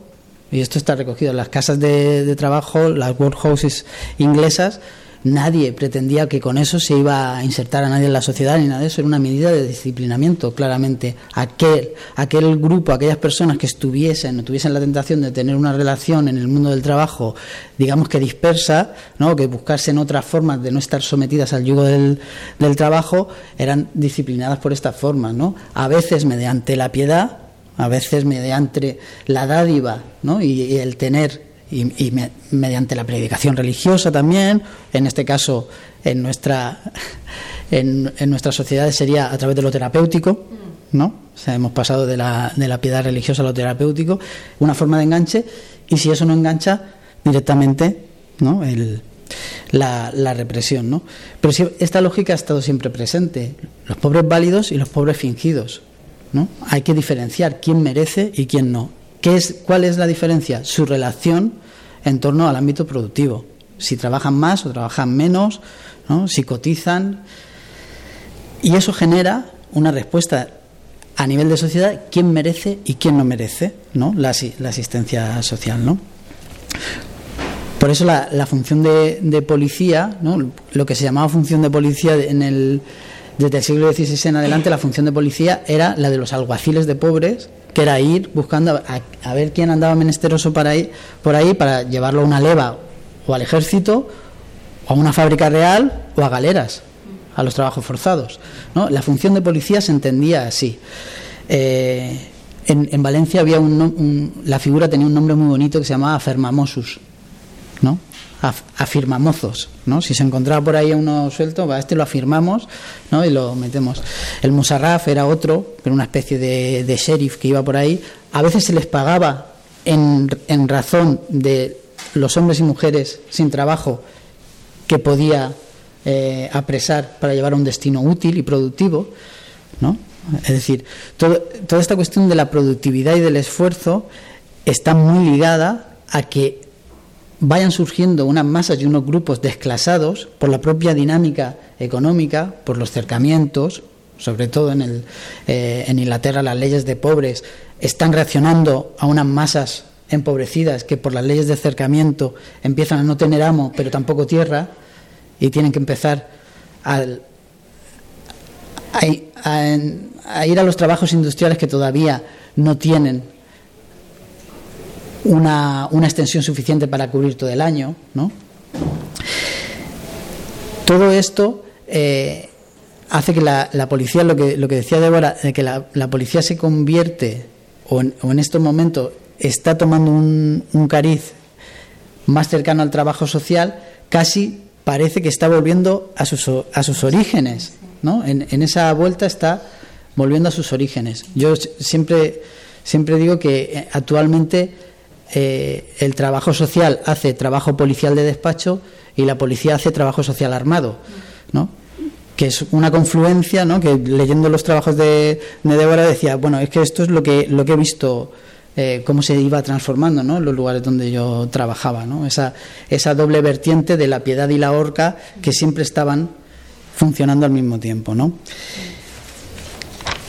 Y esto está recogido en las casas de, de trabajo, las workhouses inglesas, nadie pretendía que con eso se iba a insertar a nadie en la sociedad ni nada de eso, era una medida de disciplinamiento, claramente. Aquel, aquel grupo, aquellas personas que estuviesen o tuviesen la tentación de tener una relación en el mundo del trabajo, digamos que dispersa, ¿no? que buscasen otras formas de no estar sometidas al yugo del, del trabajo, eran disciplinadas por estas formas, ¿no? A veces mediante la piedad, a veces mediante la dádiva ¿no? y, y el tener y, y me, mediante la predicación religiosa también, en este caso en nuestra, en, en nuestra sociedad sería a través de lo terapéutico, ¿no? O sea, hemos pasado de la, de la piedad religiosa a lo terapéutico, una forma de enganche, y si eso no engancha, directamente, ¿no? El, la, la, represión, ¿no? Pero si esta lógica ha estado siempre presente, los pobres válidos y los pobres fingidos, ¿no? Hay que diferenciar quién merece y quién no. ¿Qué es, ¿Cuál es la diferencia? Su relación en torno al ámbito productivo. Si trabajan más o trabajan menos, ¿no? si cotizan. Y eso genera una respuesta a nivel de sociedad, quién merece y quién no merece ¿no? La, asistencia social. ¿no? Por eso la, la función de, de policía, ¿no? lo que se llamaba función de policía en el, desde el siglo XVI en adelante, la función de policía era la de los alguaciles de pobres, que era ir buscando a, a ver quién andaba menesteroso para ir, por ahí para llevarlo a una leva o al ejército, o a una fábrica real o a galeras, a los trabajos forzados. ¿no? La función de policía se entendía así. Eh, en, en, Valencia había un, la figura tenía un nombre muy bonito que se llamaba Fermamosus, ¿no? Afirmamozos, ¿no? Si se encontraba por ahí uno suelto, a este lo afirmamos, ¿no? Y lo metemos. El Musarraf era otro, era una especie de, de, sheriff que iba por ahí. A veces se les pagaba en, en razón de los hombres y mujeres sin trabajo que podía eh, apresar para llevar a un destino útil y productivo, ¿no? Es decir, todo, toda esta cuestión de la productividad y del esfuerzo está muy ligada a que vayan surgiendo unas masas y unos grupos desclasados por la propia dinámica económica, por los cercamientos, sobre todo en, el, eh, en Inglaterra las leyes de pobres están reaccionando a unas masas empobrecidas que por las leyes de cercamiento empiezan a no tener amo pero tampoco tierra y tienen que empezar a, ir a los trabajos industriales que todavía no tienen una, una, extensión suficiente para cubrir todo el año. ¿no? Todo esto eh, hace que la, la, policía, lo que, lo que decía Débora, de que la, la policía se convierte, o en, o en, estos momentos está tomando un, un cariz más cercano al trabajo social, casi parece que está volviendo a sus, a sus orígenes. ¿no? En, en esa vuelta está volviendo a sus orígenes. Yo siempre, siempre digo que actualmente eh, el trabajo social hace trabajo policial de despacho y la policía hace trabajo social armado, ¿no? que es una confluencia, ¿no? que leyendo los trabajos de, de Débora decía, bueno, es que esto es lo que, lo que he visto, eh, cómo se iba transformando ¿no? los lugares donde yo trabajaba, ¿no? esa, esa doble vertiente de la piedad y la horca que siempre estaban funcionando al mismo tiempo. ¿no?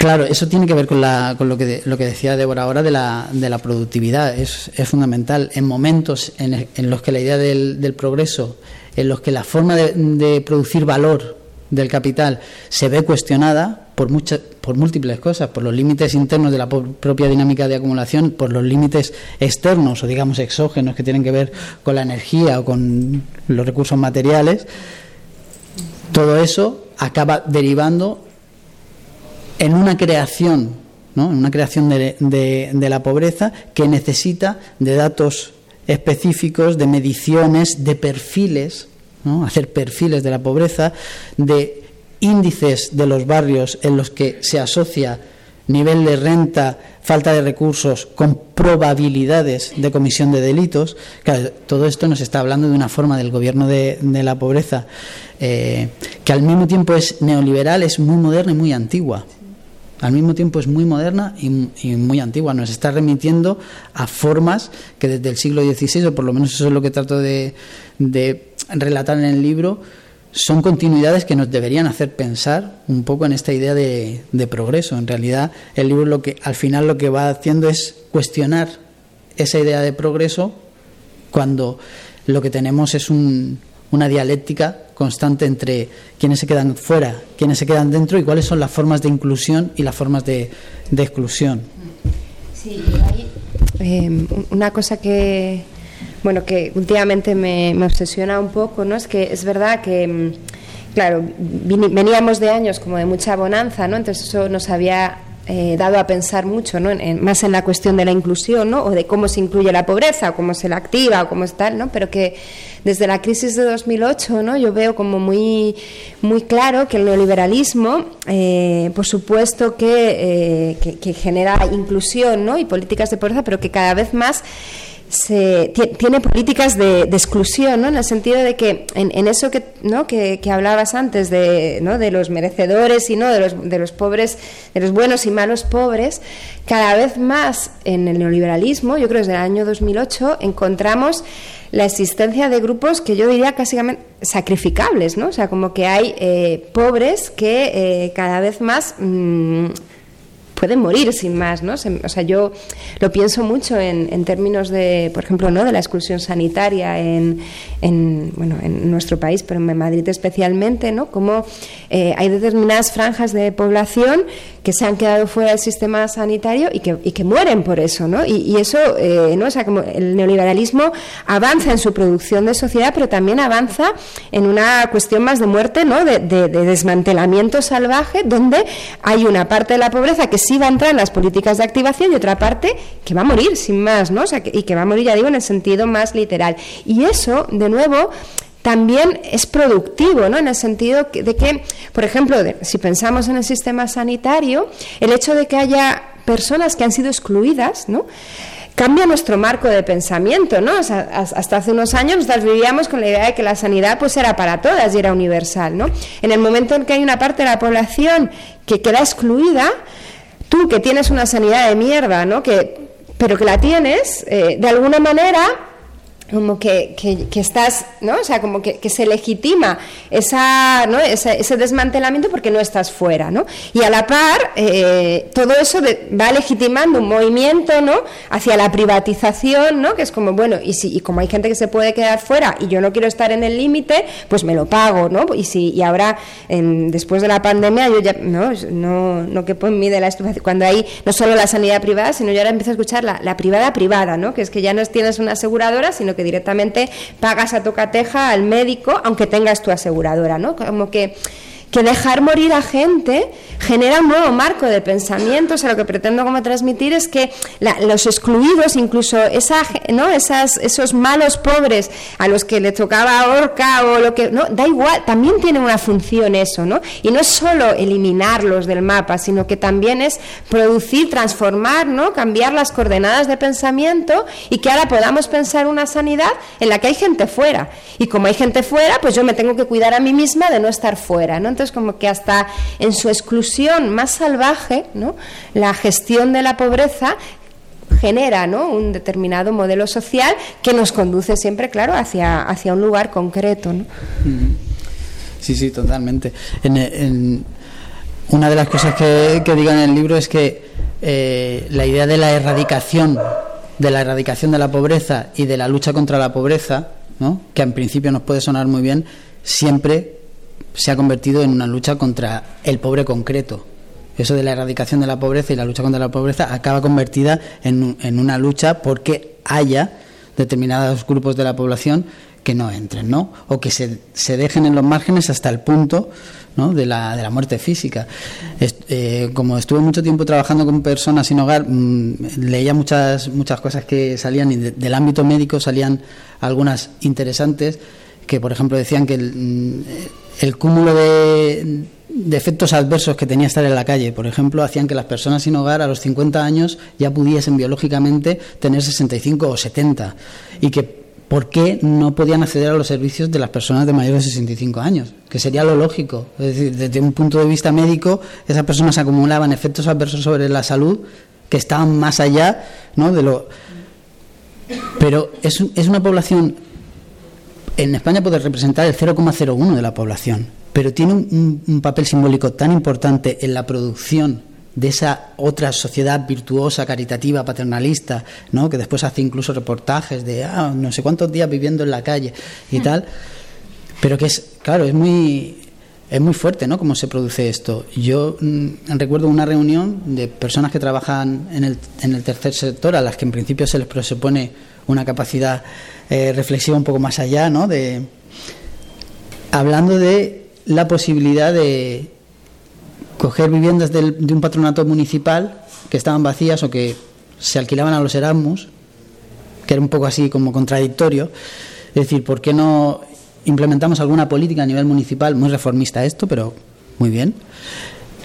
Claro, eso tiene que ver con, la, con lo, que, lo que decía Débora ahora de la, de la productividad. Es, es, fundamental. En momentos en, en, los que la idea del, del, progreso, en los que la forma de, de, producir valor del capital se ve cuestionada por, muchas, por múltiples cosas, por los límites internos de la propia dinámica de acumulación, por los límites externos o digamos exógenos que tienen que ver con la energía o con los recursos materiales, todo eso acaba derivando en una creación ¿no? en una creación de, la pobreza que necesita de datos específicos, de mediciones, de perfiles, ¿no? hacer perfiles de la pobreza, de índices de los barrios en los que se asocia nivel de renta, falta de recursos con probabilidades de comisión de delitos. todo esto nos está hablando de una forma del gobierno de, la pobreza eh, que al mismo tiempo es neoliberal, es muy moderna y muy antigua. Al mismo tiempo es muy moderna y, muy antigua. Nos está remitiendo a formas que desde el siglo XVI, o por lo menos eso es lo que trato de relatar en el libro, son continuidades que nos deberían hacer pensar un poco en esta idea de, progreso. En realidad, el libro lo que al final lo que va haciendo es cuestionar esa idea de progreso cuando lo que tenemos es una dialéctica constante entre quienes se quedan fuera, quienes se quedan dentro y cuáles son las formas de inclusión y las formas de, exclusión. Sí, hay eh, una cosa que bueno, que últimamente me, obsesiona un poco, ¿no? Es que es verdad que, mm, claro, veníamos de años como de mucha bonanza, ¿no? Entonces eso nos había eh, dado a pensar mucho, ¿no? más en la cuestión de la inclusión, ¿no? O de cómo se incluye la pobreza, o cómo se la activa, o cómo es tal, ¿no? Pero que desde la crisis de 2008, ¿no? Yo veo como muy, muy claro que el neoliberalismo, eh, por supuesto que, eh, que, genera inclusión, ¿no? Y políticas de pobreza, pero que cada vez más se, tiene políticas de, exclusión, ¿no? en el sentido de que en, eso que, ¿no? que, hablabas antes de, ¿no? de los merecedores y no de los, de los pobres, de los buenos y malos pobres, cada vez más en el neoliberalismo, yo creo desde el año 2008, encontramos la existencia de grupos que yo diría casi sacrificables, ¿no? O sea, como que hay eh, pobres que eh, cada vez más mm, pueden morir sin más, ¿no? o sea, yo lo pienso mucho en, en, términos de, por ejemplo, ¿no? de la exclusión sanitaria en, en, bueno, en nuestro país, pero en Madrid especialmente, ¿no? Como eh, hay determinadas franjas de población que se han quedado fuera del sistema sanitario y que, y que mueren por eso, ¿no? Y, eso, eh, ¿no? O sea, como el neoliberalismo avanza en su producción de sociedad, pero también avanza en una cuestión más de muerte, ¿no? De, de, desmantelamiento salvaje, donde hay una parte de la pobreza que sí va a entrar en las políticas de activación y otra parte que va a morir sin más, ¿no? O sea, y que va a morir, ya digo, en el sentido más literal. Y eso, de nuevo, también es productivo, ¿no? En el sentido de que, por ejemplo, si pensamos en el sistema sanitario, el hecho de que haya personas que han sido excluidas, ¿no? cambia nuestro marco de pensamiento, ¿no? hasta hace unos años nos vivíamos con la idea de que la sanidad pues era para todas y era universal, ¿no? En el momento en que hay una parte de la población que queda excluida, tú que tienes una sanidad de mierda, ¿no? Que, pero que la tienes, eh, de alguna manera como que, que, estás, ¿no? O sea, como que, que se legitima esa, ¿no? ese, ese, desmantelamiento porque no estás fuera, ¿no? Y a la par, eh, todo eso va legitimando un movimiento, ¿no? Hacia la privatización, ¿no? Que es como, bueno, y, si, y como hay gente que se puede quedar fuera y yo no quiero estar en el límite, pues me lo pago, ¿no? Y, si, y ahora, después de la pandemia, yo ya, ¿no? No, no que en mí de la estupefación, cuando hay no solo la sanidad privada, sino yo ahora empiezo a escuchar la, la privada privada, ¿no? Que es que ya no tienes una aseguradora, sino que directamente pagas a tocateja al médico, aunque tengas tu aseguradora, ¿no? Como que que dejar morir a gente genera un nuevo marco de pensamiento. O sea, lo que pretendo como transmitir es que los excluidos, incluso esa, ¿no? Esas, esos malos pobres a los que le tocaba horca o lo que. no Da igual, también tiene una función eso, ¿no? Y no es solo eliminarlos del mapa, sino que también es producir, transformar, ¿no? Cambiar las coordenadas de pensamiento y que ahora podamos pensar una sanidad en la que hay gente fuera. Y como hay gente fuera, pues yo me tengo que cuidar a mí misma de no estar fuera, ¿no? Como que hasta en su exclusión más salvaje, ¿no? la gestión de la pobreza genera ¿no? un determinado modelo social que nos conduce siempre, claro, hacia, hacia un lugar concreto. ¿no? Sí, sí, totalmente. En, una de las cosas que, que, digo en el libro es que eh, la idea de la erradicación, de la erradicación de la pobreza y de la lucha contra la pobreza, ¿no? que en principio nos puede sonar muy bien, siempre se ha convertido en una lucha contra el pobre concreto. Eso de la erradicación de la pobreza y la lucha contra la pobreza acaba convertida en, en una lucha porque haya determinados grupos de la población que no entren, ¿no? O que se, se dejen en los márgenes hasta el punto ¿no? de, la, de la muerte física. eh, como estuve mucho tiempo trabajando con personas sin hogar, mm, leía muchas, muchas cosas que salían y del ámbito médico salían algunas interesantes que, por ejemplo, decían que mm, el cúmulo de, de, efectos adversos que tenía estar en la calle, por ejemplo, hacían que las personas sin hogar a los 50 años ya pudiesen biológicamente tener 65 o 70 y que ¿por qué no podían acceder a los servicios de las personas de mayores de 65 años? Que sería lo lógico. Es decir, desde un punto de vista médico, esas personas acumulaban efectos adversos sobre la salud que estaban más allá ¿no? de lo. Pero es, es una población. En España puede representar el 0,01 de la población, pero tiene un, un papel simbólico tan importante en la producción de esa otra sociedad virtuosa, caritativa, paternalista, ¿no? que después hace incluso reportajes de ah, no sé cuántos días viviendo en la calle y hmm. tal, pero que es, claro, es muy, es muy fuerte, ¿no? Cómo se produce esto. Yo mm, recuerdo una reunión de personas que trabajan en el, en el tercer sector, a las que en principio se les presupone una capacidad eh, reflexiva un poco más allá, ¿no? De, hablando de la posibilidad de coger viviendas de un patronato municipal que estaban vacías o que se alquilaban a los Erasmus, que era un poco así como contradictorio. Es decir, ¿por qué no implementamos alguna política a nivel municipal, muy reformista esto, pero muy bien,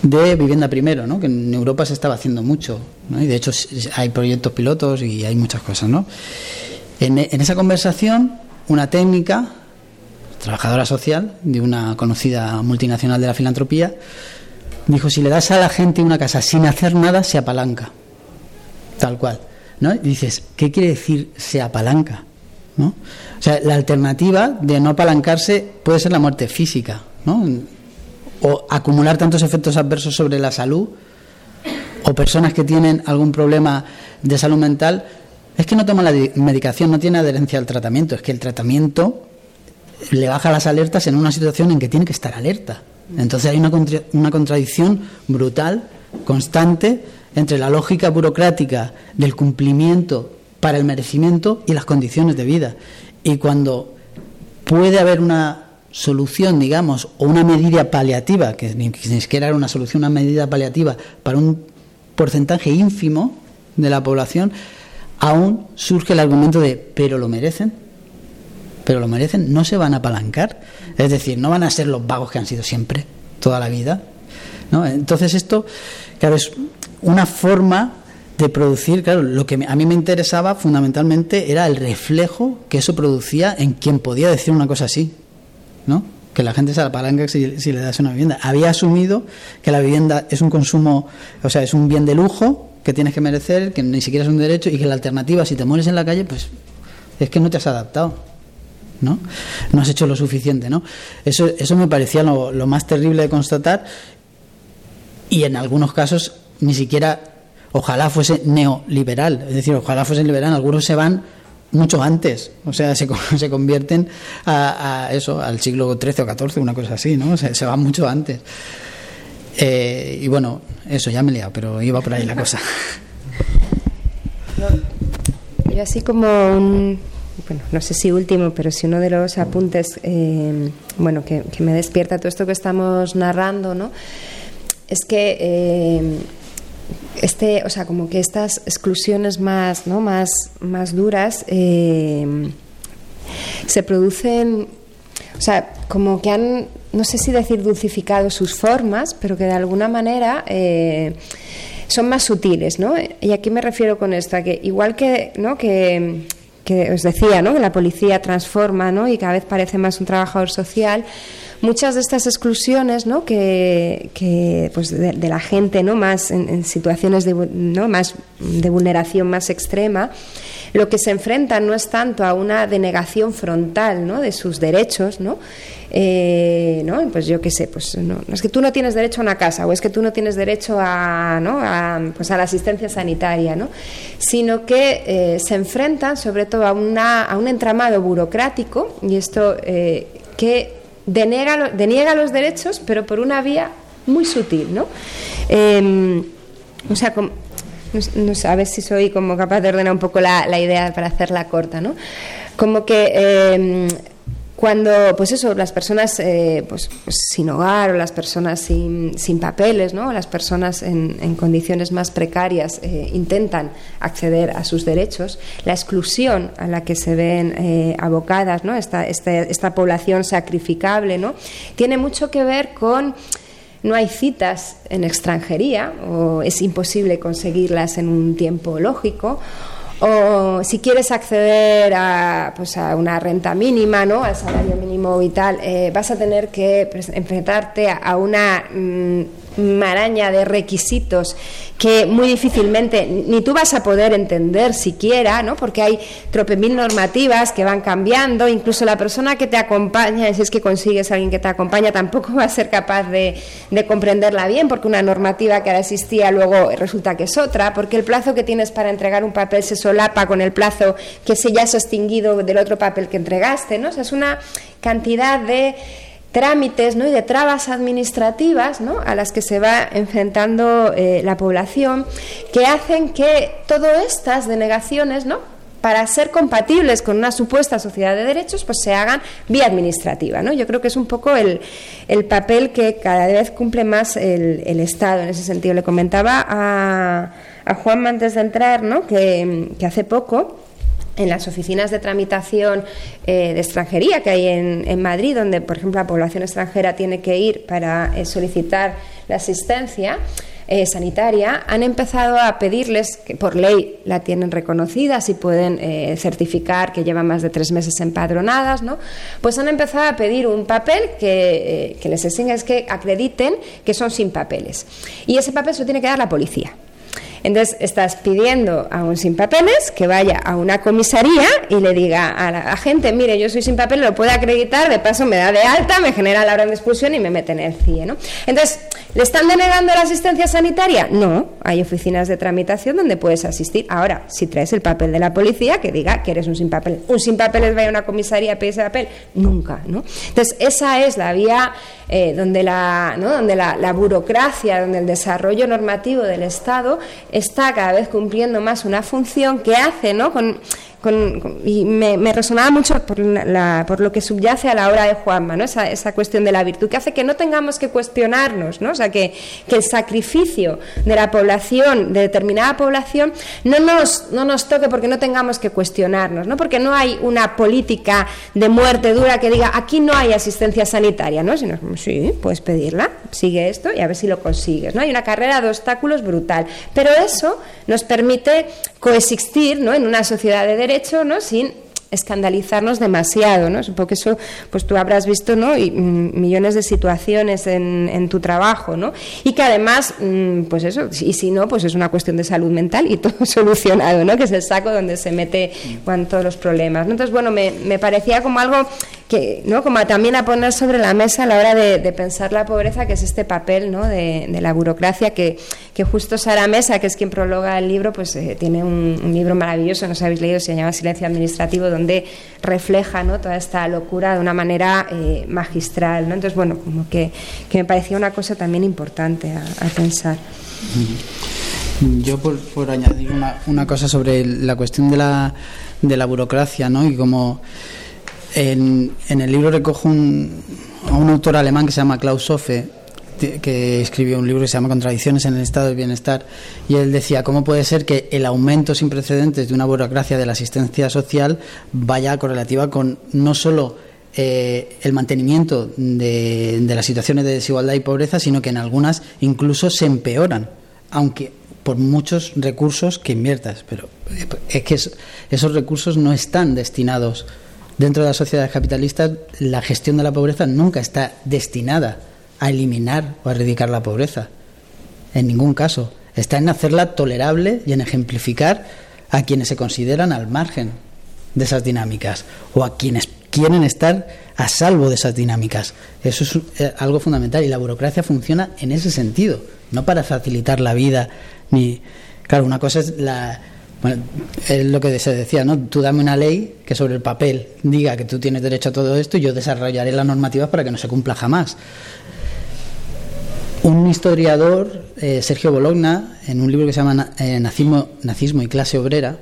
de vivienda primero, ¿no? que en Europa se estaba haciendo mucho, ¿no? y de hecho hay proyectos pilotos y hay muchas cosas. ¿no? En, esa conversación, una técnica, trabajadora social de una conocida multinacional de la filantropía, Dijo, si le das a la gente una casa sin hacer nada, se apalanca. Tal cual. ¿no? Dices, ¿qué quiere decir se apalanca? ¿no? O sea, la alternativa de no apalancarse puede ser la muerte física, ¿no? O acumular tantos efectos adversos sobre la salud, o personas que tienen algún problema de salud mental, es que no toman la medicación, no tiene adherencia al tratamiento, es que el tratamiento le baja las alertas en una situación en que tiene que estar alerta. Entonces hay una, una contradicción brutal, constante, entre la lógica burocrática del cumplimiento para el merecimiento y las condiciones de vida. Y cuando puede haber una solución, digamos, o una medida paliativa, que ni, siquiera era una solución, una medida paliativa para un porcentaje ínfimo de la población, aún surge el argumento de, pero lo merecen, pero lo merecen, no se van a apalancar. Es decir, no van a ser los vagos que han sido siempre, toda la vida. ¿no? Entonces esto, claro, es una forma de producir, claro, lo que a mí me interesaba fundamentalmente era el reflejo que eso producía en quien podía decir una cosa así, ¿no? Que la gente se apalanca si, si le das una vivienda. Había asumido que la vivienda es un consumo, o sea, es un bien de lujo que tienes que merecer, que ni siquiera es un derecho y que la alternativa, si te mueres en la calle, pues es que no te has adaptado. ¿no? No has hecho lo suficiente, ¿no? Eso, eso me parecía lo, más terrible de constatar y en algunos casos ni siquiera, ojalá fuese neoliberal, es decir, ojalá fuese liberal, algunos se van mucho antes, o sea, se, se convierten a, eso, al siglo XIII o XIV, una cosa así, ¿no? Se, se van mucho antes. Eh, y bueno, eso ya me he liado, pero iba por ahí la cosa. Yo así como un bueno, no sé si último, pero si uno de los apuntes, eh, bueno, que, me despierta todo esto que estamos narrando, ¿no? Es que eh, este, o sea, como que estas exclusiones más, ¿no? Más, más duras eh, se producen, o sea, como que han, no sé si decir dulcificado sus formas, pero que de alguna manera son más sutiles, ¿no? Y aquí me refiero con esto, a que igual que, ¿no? que que os decía, ¿no? que la policía transforma ¿no? y cada vez parece más un trabajador social, muchas de estas exclusiones ¿no? que, que pues de, la gente ¿no? más en, situaciones de, ¿no? más de vulneración más extrema, lo que se enfrentan no es tanto a una denegación frontal ¿no? de sus derechos, ¿no? Eh, ¿no? Pues yo qué sé, pues no, es que tú no tienes derecho a una casa o es que tú no tienes derecho a, ¿no? pues a la asistencia sanitaria, ¿no? sino que eh, se enfrentan sobre todo a, una, a un entramado burocrático y esto eh, que denega, deniega los derechos pero por una vía muy sutil. ¿no? Em, o sea, no, sé, a ver si soy como capaz de ordenar un poco la, la idea para hacerla corta, ¿no? Como que em, cuando, pues eso, las personas eh, pues, pues, sin hogar o las personas sin, sin papeles, ¿no? las personas en, en condiciones más precarias eh, intentan acceder a sus derechos, la exclusión a la que se ven eh, abocadas, ¿no? esta, esta, esta población sacrificable, ¿no? tiene mucho que ver con no hay citas en extranjería o es imposible conseguirlas en un tiempo lógico o si quieres acceder a, pues a una renta mínima, ¿no? al salario mínimo vital, eh, vas a tener que enfrentarte a, una mm, maraña de requisitos que muy difícilmente ni tú vas a poder entender siquiera, ¿no? porque hay trope mil normativas que van cambiando, incluso la persona que te acompaña, si es que consigues a alguien que te acompaña, tampoco va a ser capaz de, de comprenderla bien, porque una normativa que ahora existía luego resulta que es otra, porque el plazo que tienes para entregar un papel se solapa con el plazo que se ya ha extinguido del otro papel que entregaste, ¿no? O sea, es una cantidad de trámites ¿no? y de trabas administrativas ¿no? a las que se va enfrentando eh, la población que hacen que todas estas denegaciones ¿no? para ser compatibles con una supuesta sociedad de derechos, pues se hagan vía administrativa. ¿no? Yo creo que es un poco el, el papel que cada vez cumple más el, el, Estado en ese sentido. Le comentaba a, a Juan antes de entrar ¿no? que hace poco en las oficinas de tramitación eh, de extranjería que hay en, en, Madrid, donde, por ejemplo, la población extranjera tiene que ir para eh, solicitar la asistencia eh, sanitaria, han empezado a pedirles, que por ley la tienen reconocida, si pueden eh, certificar que llevan más de tres meses empadronadas, ¿no? pues han empezado a pedir un papel que, eh, les exigen es que acrediten que son sin papeles. Y ese papel se lo tiene que dar la policía. Entonces estás pidiendo a un sin papeles que vaya a una comisaría y le diga a la gente, mire, yo soy sin papeles, lo puede acreditar, de paso me da de alta, me genera la orden de expulsión y me mete en el CIE. ¿no? Entonces, ¿le están denegando la asistencia sanitaria? No, hay oficinas de tramitación donde puedes asistir. Ahora, si traes el papel de la policía, que diga que eres un sin papeles. Un sin papeles vaya a una comisaría a pedir ese papel, nunca. ¿no? Entonces, esa es la vía eh, donde, la, ¿no? donde la, la burocracia, donde el desarrollo normativo del Estado está cada vez cumpliendo más una función que hace, ¿no? Con, y me, resonaba mucho por, la, por, lo que subyace a la obra de Juanma, ¿no? esa, esa, cuestión de la virtud, que hace que no tengamos que cuestionarnos, ¿no? o sea, que, que, el sacrificio de la población, de determinada población, no nos, no nos toque porque no tengamos que cuestionarnos, ¿no? porque no hay una política de muerte dura que diga aquí no hay asistencia sanitaria, ¿no? sino sí, puedes pedirla, sigue esto y a ver si lo consigues. ¿no? Hay una carrera de obstáculos brutal, pero eso nos permite coexistir ¿no? en una sociedad de derechos hecho, ¿no? sin escandalizarnos demasiado, ¿no? Supongo que eso, pues tú habrás visto, ¿no? Y, mm, millones de situaciones en, en, tu trabajo, ¿no? Y que además, mm, pues eso, y si no, pues es una cuestión de salud mental y todo solucionado, ¿no? Que es el saco donde se mete con todos los problemas, ¿no? Entonces, bueno, me, me parecía como algo que, ¿no? Como también a poner sobre la mesa a la hora de, pensar la pobreza, que es este papel, ¿no? De, la burocracia, que, que justo Sara Mesa, que es quien prologa el libro, pues eh, tiene un, libro maravilloso, no os habéis leído, se llama Silencio Administrativo, donde refleja ¿no? toda esta locura de una manera eh, magistral. ¿no? Entonces, bueno, como que, que, me parecía una cosa también importante a, a pensar. Yo, por, por añadir una, una, cosa sobre la cuestión de la, de la burocracia, ¿no? y como en, el libro recojo un, a un autor alemán que se llama Klaus Hofe, que escribió un libro que se llama Contradicciones en el estado del bienestar y él decía cómo puede ser que el aumento sin precedentes de una burocracia de la asistencia social vaya correlativa con no solo eh, el mantenimiento de, las situaciones de desigualdad y pobreza, sino que en algunas incluso se empeoran, aunque por muchos recursos que inviertas. Pero es que es, esos recursos no están destinados dentro de las sociedades capitalistas. La gestión de la pobreza nunca está destinada a eliminar o a erradicar la pobreza. En ningún caso. Está en hacerla tolerable y en ejemplificar a quienes se consideran al margen de esas dinámicas o a quienes quieren estar a salvo de esas dinámicas. Eso es eh, algo fundamental y la burocracia funciona en ese sentido, no para facilitar la vida ni claro, una cosa es la bueno, es lo que se decía, ¿no? Tú dame una ley que sobre el papel diga que tú tienes derecho a todo esto y yo desarrollaré las normativas para que no se cumpla jamás. Un historiador, eh, Sergio Bologna, en un libro que se llama eh, Nazismo, y clase obrera,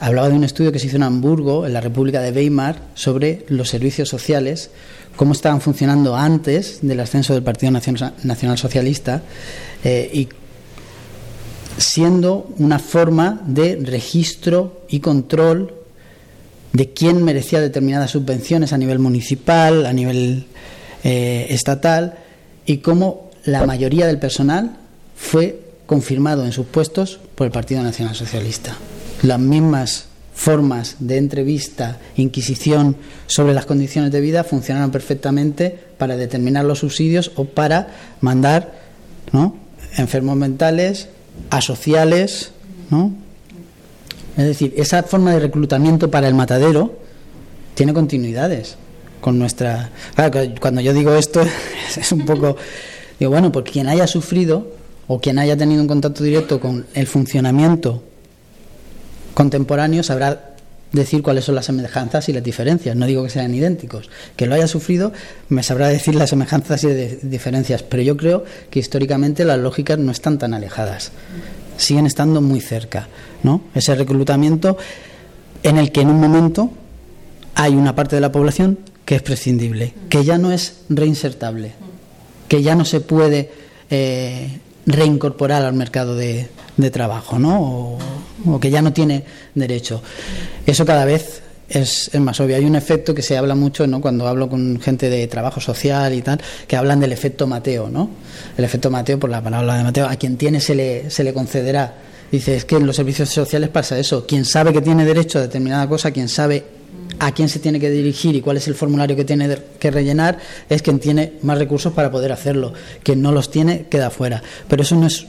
hablaba de un estudio que se hizo en Hamburgo, en la República de Weimar, sobre los servicios sociales, cómo estaban funcionando antes del ascenso del Partido Nacional Socialista eh, y siendo una forma de registro y control de quién merecía determinadas subvenciones a nivel municipal, a nivel eh, estatal, y cómo la mayoría del personal fue confirmado en sus puestos por el Partido Nacional Socialista. Las mismas formas de entrevista, inquisición sobre las condiciones de vida funcionaron perfectamente para determinar los subsidios o para mandar ¿no? enfermos mentales, asociales, ¿no? Es decir, esa forma de reclutamiento para el matadero tiene continuidades con nuestra... Cuando yo digo esto es un poco... Digo, bueno, porque quien haya sufrido o quien haya tenido un contacto directo con el funcionamiento contemporáneo sabrá decir cuáles son las semejanzas y las diferencias. No digo que sean idénticos. Que lo haya sufrido me sabrá decir las semejanzas y diferencias. Pero yo creo que históricamente las lógicas no están tan alejadas. Siguen estando muy cerca. ¿no? Ese reclutamiento en el que en un momento hay una parte de la población que es prescindible, que ya no es reinsertable, que ya no se puede eh, reincorporar al mercado de, trabajo, ¿no? O, que ya no tiene derecho. Eso cada vez es, más obvio. Hay un efecto que se habla mucho, ¿no? Cuando hablo con gente de trabajo social y tal, que hablan del efecto Mateo, ¿no? El efecto Mateo, por la palabra de Mateo, a quien tiene se le, se le concederá. Dice, es que en los servicios sociales pasa eso. Quien sabe que tiene derecho a determinada cosa, quien sabe a quién se tiene que dirigir y cuál es el formulario que tiene que rellenar es quien tiene más recursos para poder hacerlo. Quien no los tiene queda fuera. Pero eso no es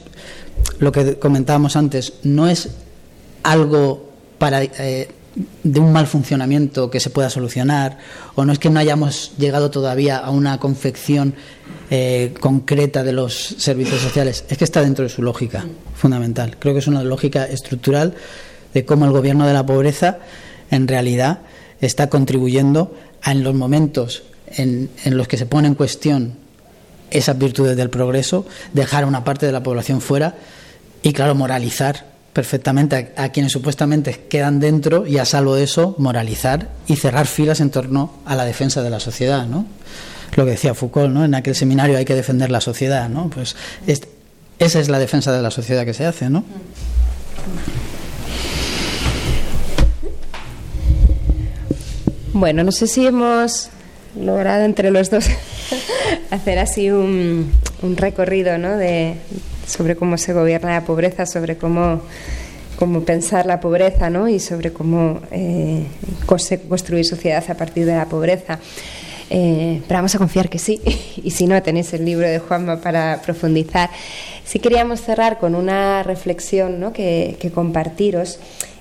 lo que comentábamos antes, no es algo para eh, de un mal funcionamiento que se pueda solucionar o no es que no hayamos llegado todavía a una confección eh, concreta de los servicios sociales, es que está dentro de su lógica fundamental. Creo que es una lógica estructural de cómo el gobierno de la pobreza en realidad está contribuyendo a en los momentos en, los que se pone en cuestión esas virtudes del progreso, dejar a una parte de la población fuera y, claro, moralizar perfectamente a, quienes supuestamente quedan dentro y a salvo de eso moralizar y cerrar filas en torno a la defensa de la sociedad, ¿no? Lo que decía Foucault, ¿no? En aquel seminario hay que defender la sociedad, ¿no? Pues esa es la defensa de la sociedad que se hace, ¿no? Bueno, no sé si hemos logrado entre los dos hacer así un, recorrido ¿no? de, sobre cómo se gobierna la pobreza, sobre cómo, cómo pensar la pobreza ¿no? y sobre cómo eh, construir sociedad a partir de la pobreza. Eh, pero vamos a confiar que sí, y si no, tenéis el libro de Juanma para profundizar. Sí queríamos cerrar con una reflexión ¿no? que, que compartiros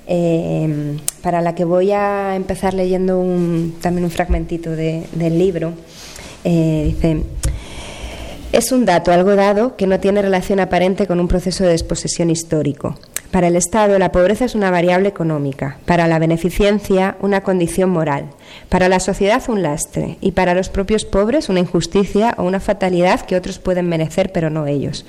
eh, para la que voy a empezar leyendo también un fragmentito del libro. Eh, dice, es un dato, algo dado, que no tiene relación aparente con un proceso de desposesión histórico. Para el Estado, la pobreza es una variable económica, para la beneficencia, una condición moral, para la sociedad, un lastre, y para los propios pobres, una injusticia o una fatalidad que otros pueden merecer, pero no ellos.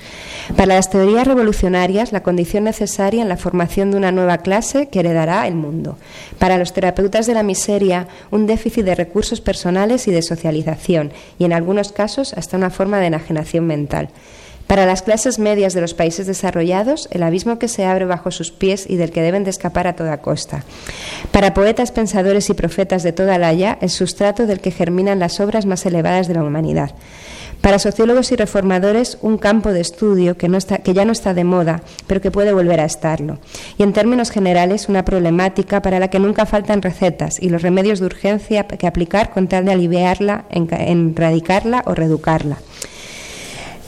Para las teorías revolucionarias, la condición necesaria en la formación de una nueva clase que heredará el mundo. Para los terapeutas de la miseria, un déficit de recursos personales y de socialización, y en algunos casos hasta una forma de enajenación mental. Para las clases medias de los países desarrollados, el abismo que se abre bajo sus pies y del que deben de escapar a toda costa. Para poetas, pensadores y profetas de toda la haya, el sustrato del que germinan las obras más elevadas de la humanidad. Para sociólogos y reformadores, un campo de estudio que, no que ya no está de moda, pero que puede volver a estarlo. Y en términos generales, una problemática para la que nunca faltan recetas y los remedios de urgencia que aplicar con tal de aliviarla, erradicarla o reeducarla.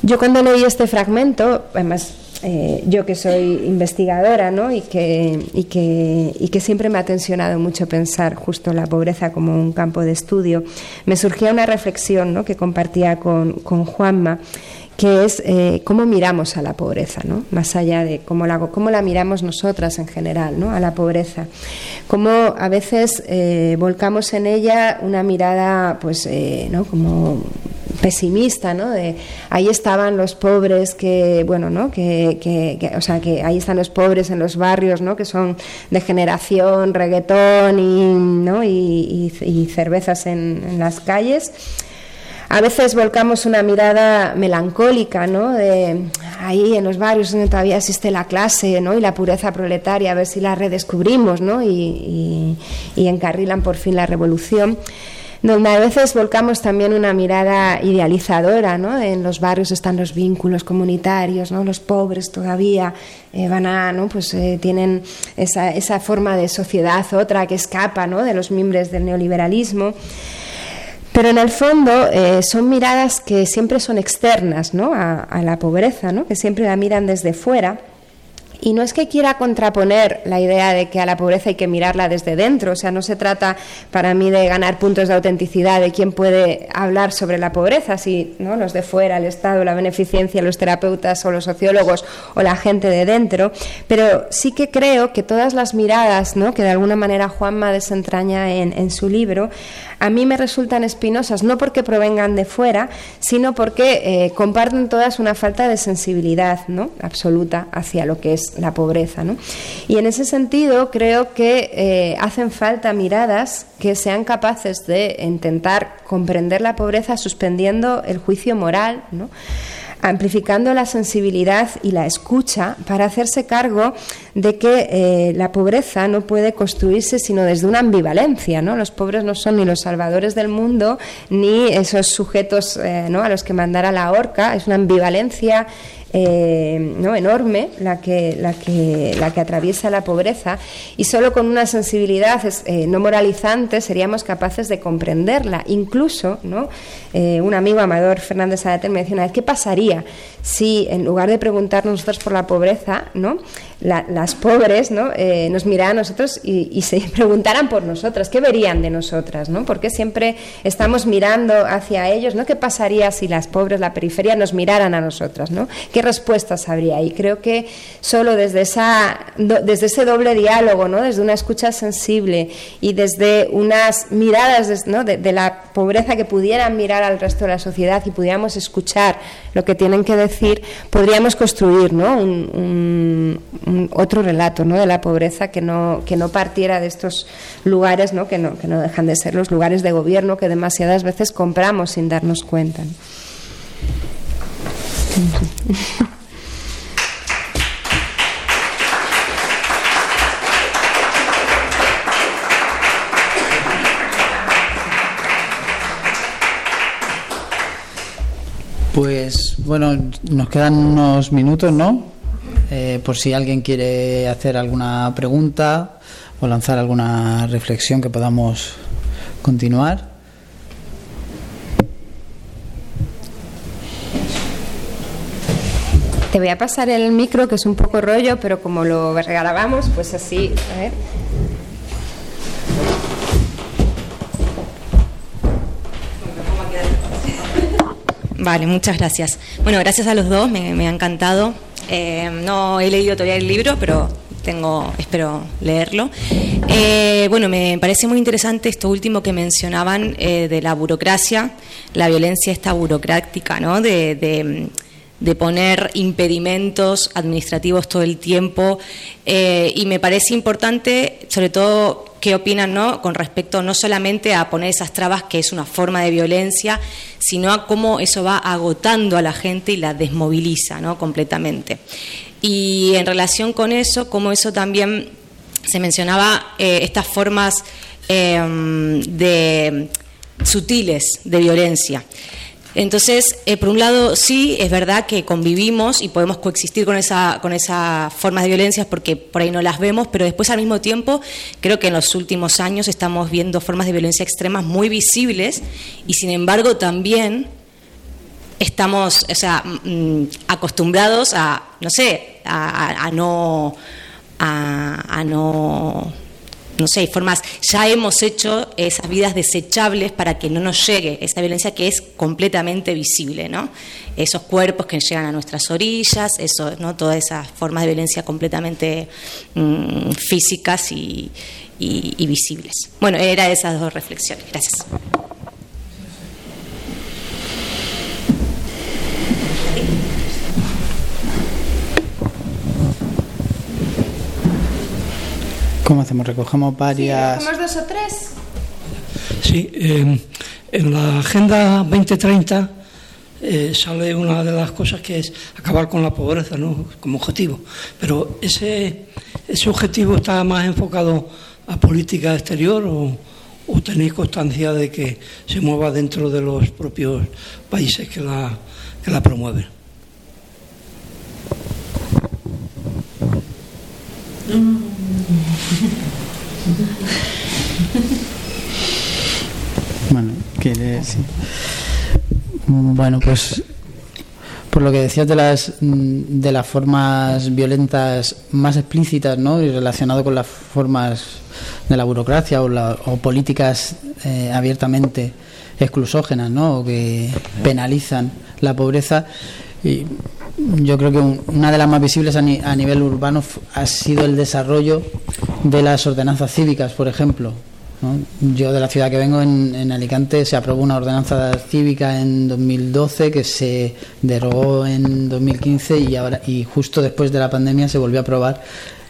Yo cuando leí este fragmento, además eh, yo que soy investigadora ¿no? y, que, y, que, y que siempre me ha tensionado mucho pensar justo la pobreza como un campo de estudio, me surgía una reflexión ¿no? que compartía con, con Juanma que es eh, cómo miramos a la pobreza, ¿no? más allá de cómo la, cómo la miramos nosotras en general, ¿no? a la pobreza. Cómo a veces eh, volcamos en ella una mirada, pues, ¿no? como pesimista, ¿no? De ahí estaban los pobres que, bueno, ¿no? Que, que, o sea, que ahí están los pobres en los barrios, ¿no? Que son de generación, reggaetón y, ¿no? y, cervezas en las calles a veces volcamos una mirada melancólica, ¿no? Ahí en los barrios donde todavía existe la clase, ¿no? Y la pureza proletaria, a ver si la redescubrimos, ¿no? Y, encarrilan por fin la revolución donde a veces volcamos también una mirada idealizadora, ¿no? En los barrios están los vínculos comunitarios, ¿no? Los pobres todavía eh, van a, ¿no? Pues eh, tienen esa, esa forma de sociedad otra que escapa, ¿no? De los mimbres del neoliberalismo. Pero en el fondo eh, son miradas que siempre son externas ¿no? a, la pobreza, ¿no? que siempre la miran desde fuera y no es que quiera contraponer la idea de que a la pobreza hay que mirarla desde dentro, o sea, no se trata para mí de ganar puntos de autenticidad de quién puede hablar sobre la pobreza, si ¿no? los de fuera, el Estado, la beneficencia, los terapeutas o los sociólogos o la gente de dentro, pero sí que creo que todas las miradas ¿no? que de alguna manera Juanma desentraña en, en su libro, a mí me resultan espinosas, no porque provengan de fuera, sino porque eh, comparten todas una falta de sensibilidad ¿no? absoluta hacia lo que es la pobreza. ¿no? Y en ese sentido creo que eh, hacen falta miradas que sean capaces de intentar comprender la pobreza suspendiendo el juicio moral, ¿no? Amplificando la sensibilidad y la escucha para hacerse cargo de que eh, la pobreza no puede construirse sino desde una ambivalencia. ¿no? Los pobres no son ni los salvadores del mundo ni esos sujetos eh, ¿no? a los que mandara la horca, es una ambivalencia eh, ¿no? enorme la que, la, que, la que atraviesa la pobreza y solo con una sensibilidad eh, no moralizante seríamos capaces de comprenderla. Incluso ¿no? Eh, un amigo, Amador Fernández Adater, me decía una vez, ¿qué pasaría si en lugar de preguntarnos por la pobreza, ¿no? las pobres ¿no? Nos miraran a nosotros y, se preguntaran por nosotras, qué verían de nosotras, ¿no? porque siempre estamos mirando hacia ellos, ¿no? ¿qué pasaría si las pobres, la periferia, nos miraran a nosotras? ¿no? ¿Qué respuestas habría? Y creo que solo desde, esa, desde ese doble diálogo, ¿no? desde una escucha sensible y desde unas miradas ¿no? de, de la pobreza que pudieran mirar al resto de la sociedad y pudiéramos escuchar lo que tienen que decir, podríamos construir ¿no? un otro relato ¿no? de la pobreza que no, que no partiera de estos lugares ¿no? Que, no, que no dejan de ser los lugares de gobierno que demasiadas veces compramos sin darnos cuenta. Pues bueno, nos quedan unos minutos, ¿no? Eh, por si alguien quiere hacer alguna pregunta o lanzar alguna reflexión que podamos continuar. Te voy a pasar el micro, que es un poco rollo, pero como lo grabamos, pues así. A ver. Vale, muchas gracias. Bueno, gracias a los dos, me, ha encantado eh, no he leído todavía el libro, pero tengo, espero leerlo. Eh, bueno, me parece muy interesante esto último que mencionaban eh, de la burocracia, la violencia esta burocrática, ¿no? De, poner impedimentos administrativos todo el tiempo. y me parece importante, sobre todo, qué opinan ¿no? con respecto no solamente a poner esas trabas, que es una forma de violencia, sino a cómo eso va agotando a la gente y la desmoviliza ¿no? completamente. Y en relación con eso, cómo eso también se mencionaba eh, estas formas eh, de sutiles de violencia. Entonces, eh, por un lado, sí, es verdad que convivimos y podemos coexistir con, esa, con esas formas de violencia porque por ahí no las vemos, pero después al mismo tiempo creo que en los últimos años estamos viendo formas de violencia extremas muy visibles y sin embargo también estamos o sea, mm, acostumbrados a, no sé, a, no... a no no sé, formas, ya hemos hecho esas vidas desechables para que no nos llegue esa violencia que es completamente visible, ¿no? Esos cuerpos que llegan a nuestras orillas, eso, ¿no? Todas esas formas de violencia completamente mm, físicas y, y visibles. Bueno, era esas dos reflexiones. Gracias. ¿Cómo hacemos? Recogemos varias. ¿Recogemos dos o tres? Sí, eh, en la Agenda 2030 eh, sale una de las cosas que es acabar con la pobreza ¿no? como objetivo. Pero ese, ese objetivo está más enfocado a política exterior o, o tenéis constancia de que se mueva dentro de los propios países que la, que la promueven. Bueno, quiere sí. Bueno, pues por lo que decías de las mm, de las formas violentas más explícitas, ¿no? Y relacionado con las formas de la burocracia o, la- o políticas eh, abiertamente exclusógenas, ¿no? O que penalizan la pobreza. Y yo creo que un- una de las más visibles a, ni- a nivel urbano ha sido el desarrollo de las ordenanzas cívicas, por ejemplo. Yo de la ciudad que vengo, en, en Alicante, se aprobó una ordenanza cívica en 2012 que se derogó en 2015 y ahora y justo después de la pandemia se volvió a aprobar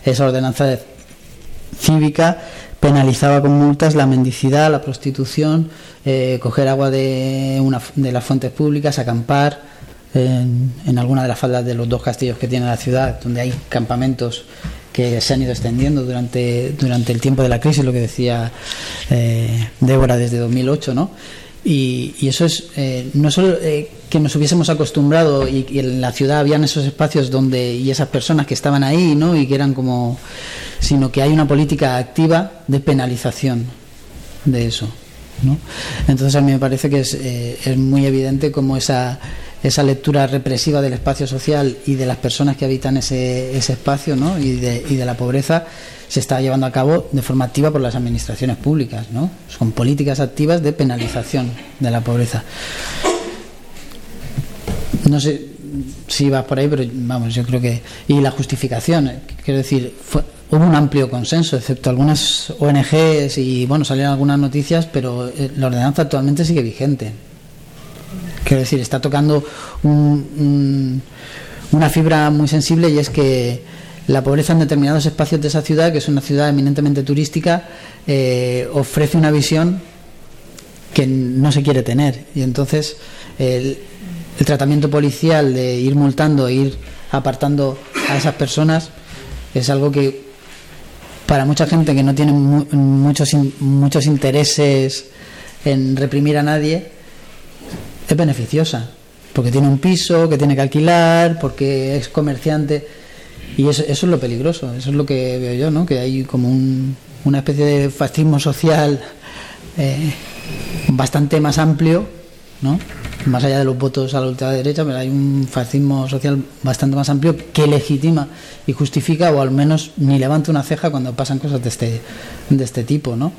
esa ordenanza de- cívica penalizaba con multas la mendicidad, la prostitución, eh, coger agua de, una, de las fuentes públicas, acampar en, en alguna de las faldas de los dos castillos que tiene la ciudad, donde hay campamentos que se han ido extendiendo durante, durante el tiempo de la crisis, lo que decía eh, Débora desde 2008, ¿no? Y, y eso es eh, no solo eh, que nos hubiésemos acostumbrado y, y en la ciudad habían esos espacios donde y esas personas que estaban ahí, ¿no? Y que eran como, sino que hay una política activa de penalización de eso, ¿no? Entonces a mí me parece que es, eh, es muy evidente como esa esa lectura represiva del espacio social y de las personas que habitan ese, ese espacio ¿no? y, de, y de la pobreza se está llevando a cabo de forma activa por las administraciones públicas. ¿no? Son políticas activas de penalización de la pobreza. No sé si vas por ahí, pero vamos, yo creo que. Y la justificación, eh, quiero decir, fue, hubo un amplio consenso, excepto algunas ONGs y, bueno, salieron algunas noticias, pero eh, la ordenanza actualmente sigue vigente. Quiero decir, está tocando un, un, una fibra muy sensible y es que la pobreza en determinados espacios de esa ciudad, que es una ciudad eminentemente turística, eh, ofrece una visión que no se quiere tener. Y entonces el, tratamiento policial de ir multando e ir apartando a esas personas es algo que para mucha gente que no tiene mu muchos, muchos intereses en reprimir a nadie, es beneficiosa, porque tiene un piso que tiene que alquilar, porque es comerciante, y eso, es lo peligroso, eso es lo que veo yo, ¿no? que hay como un, una especie de fascismo social eh, bastante más amplio, ¿no? más allá de los votos a la ultraderecha, pero hay un fascismo social bastante más amplio que legitima y justifica, o al menos ni levanta una ceja cuando pasan cosas de este, de este tipo. ¿no?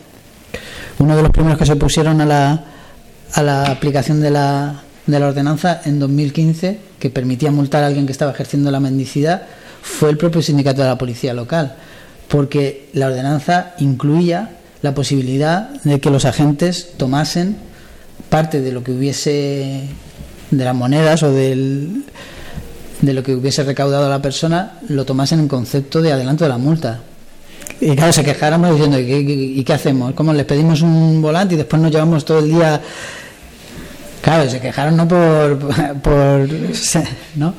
Uno de los primeros que se opusieron a la, a la aplicación de la, de la ordenanza en 2015, que permitía multar a alguien que estaba ejerciendo la mendicidad, fue el propio sindicato de la policía local, porque la ordenanza incluía la posibilidad de que los agentes tomasen parte de lo que hubiese de las monedas o del, de lo que hubiese recaudado la persona lo tomasen en concepto de adelanto de la multa y claro se quejáramos diciendo ¿y qué, y qué hacemos? ¿cómo les pedimos un volante y después nos llevamos todo el día claro se quejaron no por por no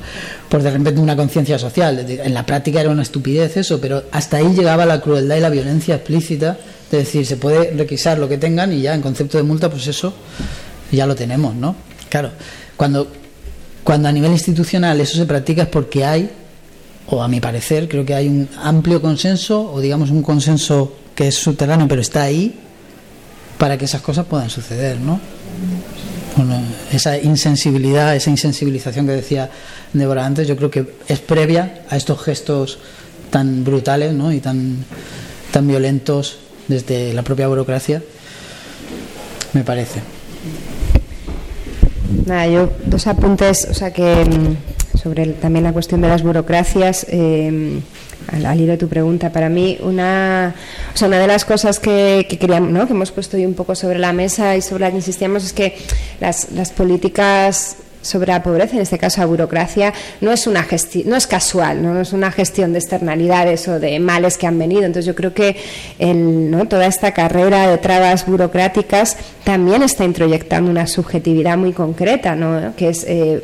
por de repente una conciencia social en la práctica era una estupidez eso pero hasta ahí llegaba la crueldad y la violencia explícita es decir, se puede requisar lo que tengan y ya en concepto de multa, pues eso ya lo tenemos, ¿no? Claro, cuando, cuando a nivel institucional eso se practica es porque hay, o a mi parecer, creo que hay un amplio consenso, o digamos un consenso que es subterráneo, pero está ahí para que esas cosas puedan suceder, ¿no? Bueno, esa insensibilidad, esa insensibilización que decía Débora antes, yo creo que es previa a estos gestos tan brutales ¿no? y tan, tan violentos desde la propia burocracia, me parece. Nada, yo dos apuntes, o sea que sobre el, también la cuestión de las burocracias, eh, al, al, hilo tu pregunta, para mí una, o sea, una de las cosas que, que queríamos, ¿no? que hemos puesto hoy un poco sobre la mesa y sobre la que insistíamos es que las, políticas sobre la pobreza, en este caso la burocracia, no es una no es casual, ¿no? es una gestión de externalidades o de males que han venido. Entonces yo creo que ¿no? toda esta carrera de trabas burocráticas también está introyectando una subjetividad muy concreta, ¿no? que es eh,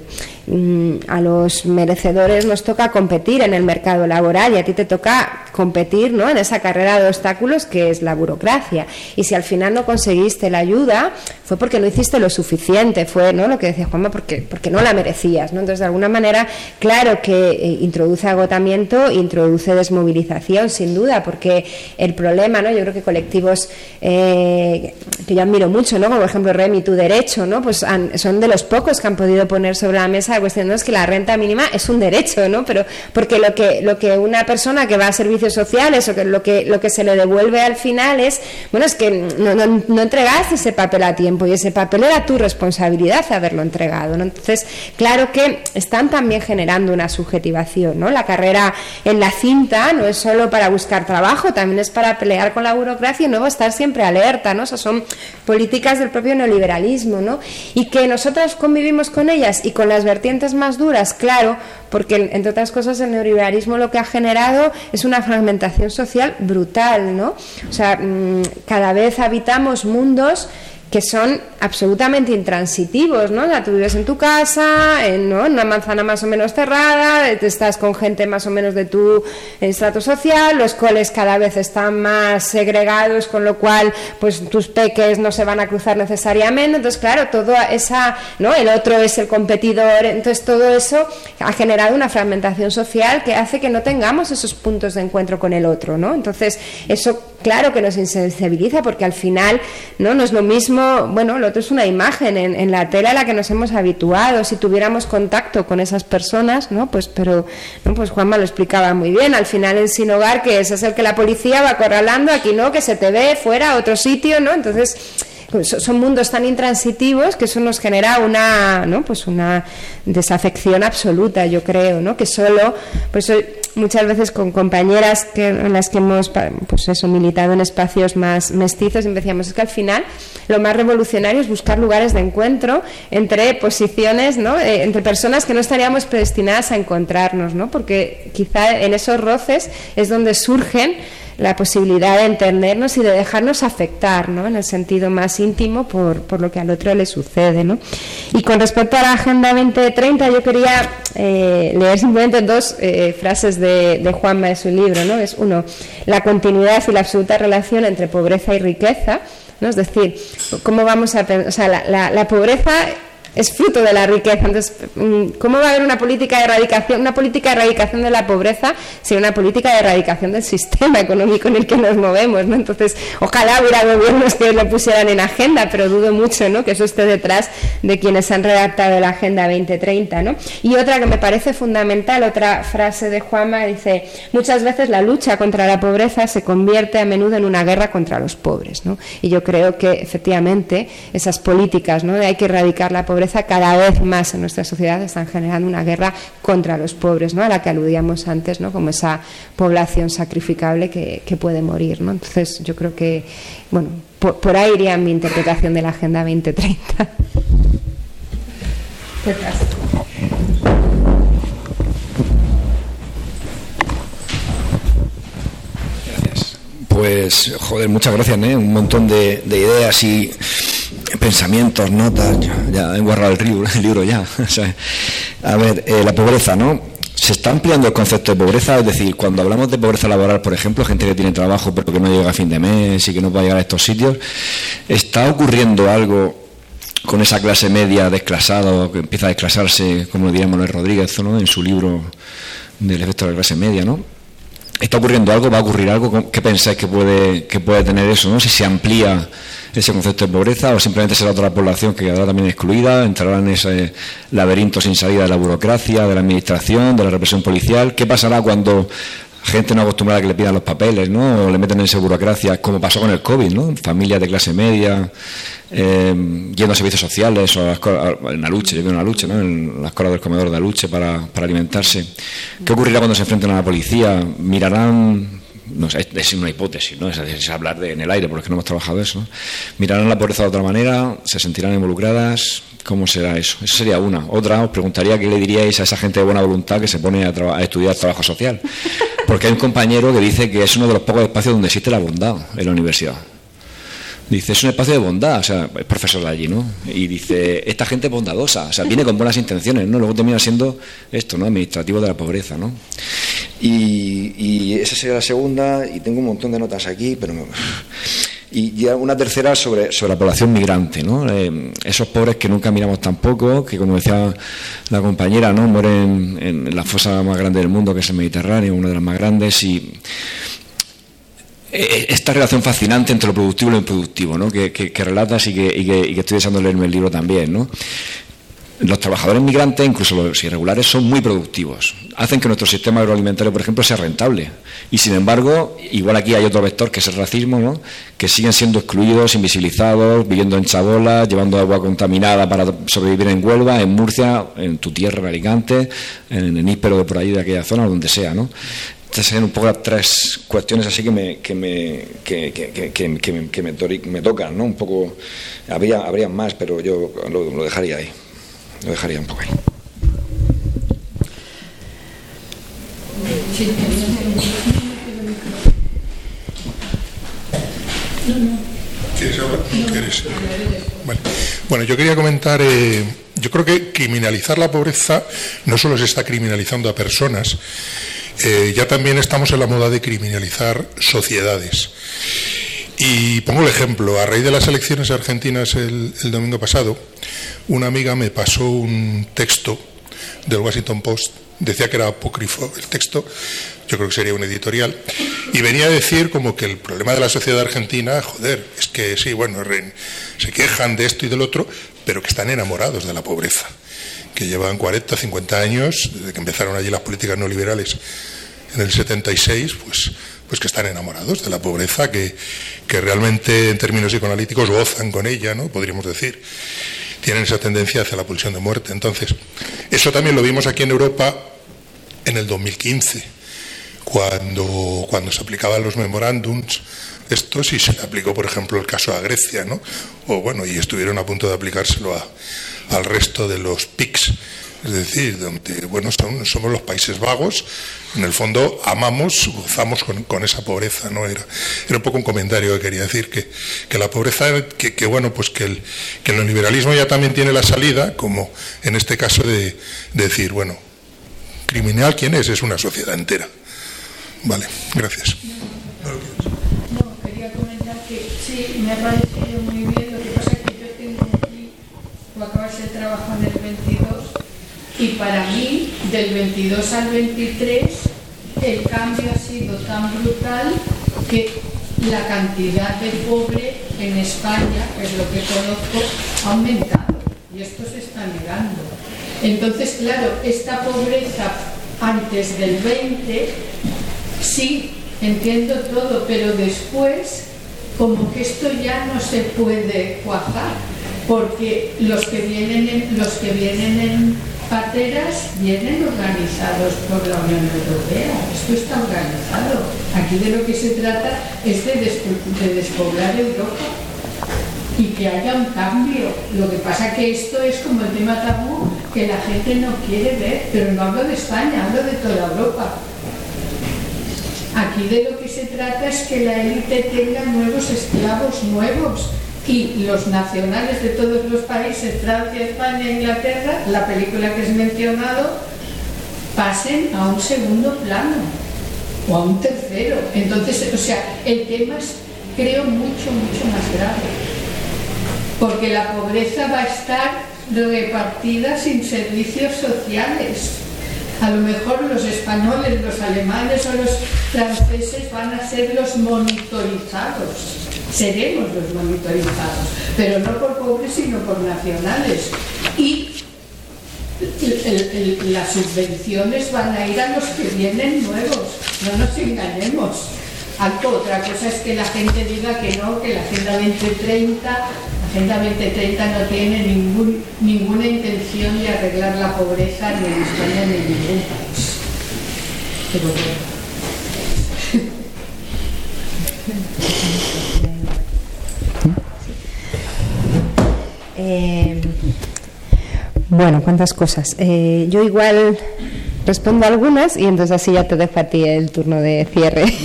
a los merecedores nos toca competir en el mercado laboral y a ti te toca competir ¿no? en esa carrera de obstáculos que es la burocracia. Y si al final no conseguiste la ayuda, fue porque no hiciste lo suficiente, fue ¿no? lo que decía Juanma, porque, porque no la merecías. ¿no? Entonces, de alguna manera, claro que eh, introduce agotamiento, introduce desmovilización, sin duda, porque el problema, ¿no? yo creo que colectivos eh, que yo admiro mucho, ¿no? como por ejemplo Remi, tu derecho, ¿no? pues son de los pocos que han podido poner sobre la mesa la cuestión no es que la renta mínima es un derecho, ¿no? Pero porque lo que lo que una persona que va a servicios sociales o que lo que lo que se le devuelve al final es, bueno, es que no, no, entregaste ese papel a tiempo y ese papel era tu responsabilidad haberlo entregado, ¿no? Entonces, claro que están también generando una subjetivación, ¿no? La carrera en la cinta no es solo para buscar trabajo, también es para pelear con la burocracia y luego estar siempre alerta, ¿no? Son políticas del propio neoliberalismo, ¿no? Y que nosotros convivimos con ellas y con las vertientes más duras, claro, porque entre otras cosas el neoliberalismo lo que ha generado es una fragmentación social brutal, ¿no? O sea, mm, cada vez habitamos mundos que son absolutamente intransitivos, ¿no? tú vives en tu casa, en, una manzana más o menos cerrada, estás con gente más o menos de tu estrato social, los coles cada vez están más segregados, con lo cual, pues tus peques no se van a cruzar necesariamente, entonces, claro, todo esa, ¿no? El otro es el competidor, entonces todo eso ha generado una fragmentación social que hace que no tengamos esos puntos de encuentro con el otro, ¿no? Entonces, eso claro que nos insensibiliza porque al final, ¿no? No es lo mismo bueno, lo otro es una imagen en, la tela a la que nos hemos habituado, si tuviéramos contacto con esas personas, ¿no? Pues, pero, no, pues Juanma lo explicaba muy bien, al final en Sin Hogar, que ese es el que la policía va acorralando, aquí no, que se te ve fuera, a otro sitio, ¿no? Entonces, son mundos tan intransitivos que eso nos genera una, ¿no? pues una desafección absoluta, yo creo, ¿no? que solo, pues muchas veces con compañeras que, en las que hemos pues eso, militado en espacios más mestizos, decíamos, es que al final lo más revolucionario es buscar lugares de encuentro entre posiciones, ¿no? Eh, entre personas que no estaríamos predestinadas a encontrarnos, ¿no? porque quizá en esos roces es donde surgen la posibilidad de entendernos y de dejarnos afectar, ¿no? En el sentido más íntimo por, por lo que al otro le sucede, ¿no? Y con respecto a la Agenda 2030, yo quería eh, leer simplemente dos eh, frases de, de Juanma de su libro, ¿no? Es uno, la continuidad y la absoluta relación entre pobreza y riqueza, ¿no? Es decir, cómo vamos a... O sea, la, la, la pobreza es fruto de la riqueza. Entonces, mm, ¿cómo va a haber una política de erradicación? Una política de erradicación de la pobreza sería una política de erradicación del sistema económico en el que nos movemos, ¿no? Entonces, ojalá hubiera gobiernos que lo pusieran en agenda, pero dudo mucho, ¿no? Que eso esté detrás de quienes han redactado la Agenda 2030, ¿no? Y otra que me parece fundamental, otra frase de Juanma, dice, muchas veces la lucha contra la pobreza se convierte a menudo en una guerra contra los pobres, ¿no? Y yo creo que, efectivamente, esas políticas, ¿no? De hay que erradicar la pobreza cada vez más en nuestra sociedad están generando una guerra contra los pobres, ¿no? a la que aludíamos antes, ¿no? como esa población sacrificable que, puede morir. ¿no? Entonces, yo creo que, bueno, por, ahí iría mi interpretación de la Agenda 2030. Pues, joder, muchas gracias, ¿eh? Un montón de ideas y pensamientos, notas, ya, he guardado el libro, ya. a ver, eh, la pobreza, ¿no? Se está ampliando el concepto de pobreza, es decir, cuando hablamos de pobreza laboral, por ejemplo, gente que tiene trabajo pero que no llega a fin de mes y que no va a llegar a estos sitios, está ocurriendo algo con esa clase media desclasada que empieza a desclasarse, como diría Manuel Rodríguez ¿no? en su libro del efecto de la clase media, ¿no? ¿Está ocurriendo algo? ¿Va a ocurrir algo? ¿Qué pensáis que puede, que puede tener eso? ¿no? Si se amplía ese concepto de pobreza o simplemente será otra población que quedará también excluida, entrará en ese laberinto sin salida de la burocracia, de la administración, de la represión policial. ¿Qué pasará cuando gente no acostumbrada a que le pidan los papeles, ¿no? O le meten en esa burocracia, como pasó con el COVID, ¿no? Familias de clase media, eh, yendo a servicios sociales o a en la lucha, yo una lucha, ¿no? En las colas del comedor de lucha para, para alimentarse. ¿Qué ocurrirá cuando se enfrenten a la policía? ¿Mirarán no es una hipótesis, ¿no? Es, hablar de, en el aire, porque no hemos trabajado eso. Mirarán la pobreza de otra manera, se sentirán involucradas. ¿Cómo será eso? Eso sería una. Otra, os preguntaría qué le diríais a esa gente de buena voluntad que se pone a, a, estudiar trabajo social. Porque hay un compañero que dice que es uno de los pocos espacios donde existe la bondad en la universidad. Dice, es un espacio de bondad, o sea, es profesor de allí, ¿no? Y dice, esta gente es bondadosa, o sea, viene con buenas intenciones, ¿no? Luego termina siendo esto, ¿no? Administrativo de la pobreza, ¿no? Y, esa sería la segunda, y tengo un montón de notas aquí, pero... Y ya una tercera sobre, sobre la población migrante, ¿no? Eh, esos pobres que nunca miramos tampoco, que como decía la compañera, ¿no? Mueren en, la fosa más grande del mundo, que es el Mediterráneo, una de las más grandes, y eh, esta relación fascinante entre lo productivo y lo improductivo, que, que, relatas y que, que, estoy deseando leerme el libro también. ¿no? Los trabajadores migrantes, incluso los irregulares, son muy productivos. Hacen que nuestro sistema agroalimentario, por ejemplo, sea rentable. Y sin embargo, igual aquí hay otro vector que es el racismo, ¿no? que siguen siendo excluidos, invisibilizados, viviendo en chabolas, llevando agua contaminada para sobrevivir en Huelva, en Murcia, en tu tierra, en Alicante, en el de por ahí, de aquella zona, donde sea. ¿no? Estas serían un poco las tres cuestiones así que me, que me, que, que, que, que me, me, tocan, ¿no? Un poco, habría, habría más, pero yo lo dejaría ahí, lo dejaría un poco ahí. Bueno, bueno, yo quería comentar, eh, yo creo que criminalizar la pobreza no solo se está criminalizando a personas, eh, ya también estamos en la moda de criminalizar sociedades. Y pongo el ejemplo, a raíz de las elecciones argentinas el, domingo pasado, una amiga me pasó un texto del Washington Post, decía que era apócrifo el texto, yo creo que sería un editorial, y venía a decir como que el problema de la sociedad argentina, joder, es que sí, bueno, se quejan de esto y del otro, pero que están enamorados de la pobreza que llevan 40, 50 años, desde que empezaron allí las políticas neoliberales en el 76, pues, pues que están enamorados de la pobreza, que, que realmente en términos psicoanalíticos gozan con ella, ¿no? podríamos decir. Tienen esa tendencia hacia la pulsión de muerte. Entonces, eso también lo vimos aquí en Europa en el 2015, cuando, cuando se aplicaban los memorándums estos y se le aplicó, por ejemplo, el caso a Grecia, ¿no? O bueno, y estuvieron a punto de aplicárselo a, al resto de los PICs. Es decir, donde bueno, son, somos los países vagos, en el fondo amamos, gozamos con, con, esa pobreza, ¿no? Era, era un poco un comentario que quería decir, que, que la pobreza, que, que, bueno, pues que el, que el neoliberalismo ya también tiene la salida, como en este caso de, de decir, bueno, criminal quién es, es una sociedad entera. Vale, gracias. No, quería comentar que sí, me ha parecido muy bien, lo que pasa es que yo tengo aquí, de trabajar en el 22, y para mí, del 22 al 23, el cambio ha sido tan brutal que la cantidad de pobre en España, que es lo que conozco, ha aumentado, y esto se está negando. Entonces, claro, esta pobreza antes del 20, sí, entiendo todo, pero después, como que esto ya no se puede cuajar, porque los que vienen en, los que vienen en pateras vienen organizados por la Unión Europea, esto está organizado. Aquí de lo que se trata es de, de despoblar Europa y que haya un cambio. Lo que pasa que esto es como el tema tabú que la gente no quiere ver, pero no hablo de España, hablo de toda Europa. Aquí de lo que se trata es que la élite tenga nuevos esclavos nuevos y los nacionales de todos los países, Francia, España, Inglaterra, la película que es mencionado, pasen a un segundo plano o a un tercero. Entonces, o sea, el tema es, creo, mucho, mucho más grave porque la pobreza va a estar repartida sin servicios sociales. A lo mejor los españoles, los alemanes o los franceses van a ser los monitorizados. Seremos los monitorizados, pero no por pobres, sino por nacionales. Y las subvenciones van a ir a los que vienen nuevos, no nos engañemos. Algo, otra cosa es que la gente diga que no, que la Agenda 2030, la Agenda 2030 no tiene ninguna intención de arreglar la pobreza ni en España ni en ningún país. Eh, Bueno, cuántas cosas. Eh, yo igual respondo algunas y entonces así ya te dejo a ti el turno de cierre.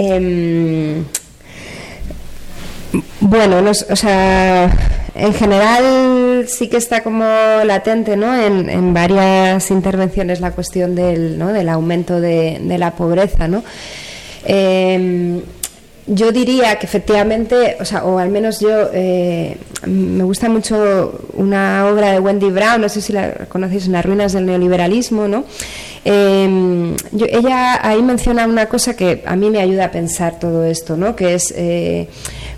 Em, bueno, o sea, en general sí que está como latente ¿no? en, varias intervenciones la cuestión del, ¿no? del aumento de, la pobreza. ¿no? Em, yo diría que efectivamente, o, sea, o al menos yo, eh, me gusta mucho una obra de Wendy Brown, no sé si la conocéis, en las ruinas del neoliberalismo, ¿no? Em, ella ahí menciona una cosa que a mí me ayuda a pensar todo esto, ¿no? Que es eh,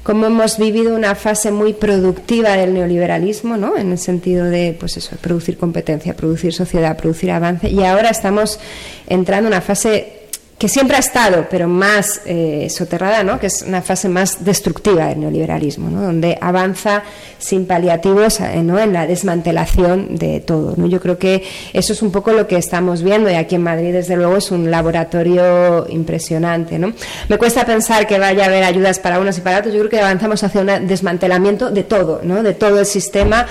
cómo hemos vivido una fase muy productiva del neoliberalismo, ¿no? En el sentido de, pues eso, producir competencia, producir sociedad, producir avance, y ahora estamos entrando en una fase que siempre ha estado, pero más eh, soterrada, ¿no? que es una fase más destructiva del neoliberalismo, ¿no? donde avanza sin paliativos eh, en la desmantelación de todo. Yo creo que eso es un poco lo que estamos viendo y aquí en Madrid, desde luego, es un laboratorio impresionante. ¿no? Me cuesta pensar que vaya a haber ayudas para unos y para otros. Yo creo que avanzamos hacia un desmantelamiento de todo, ¿no? de todo el sistema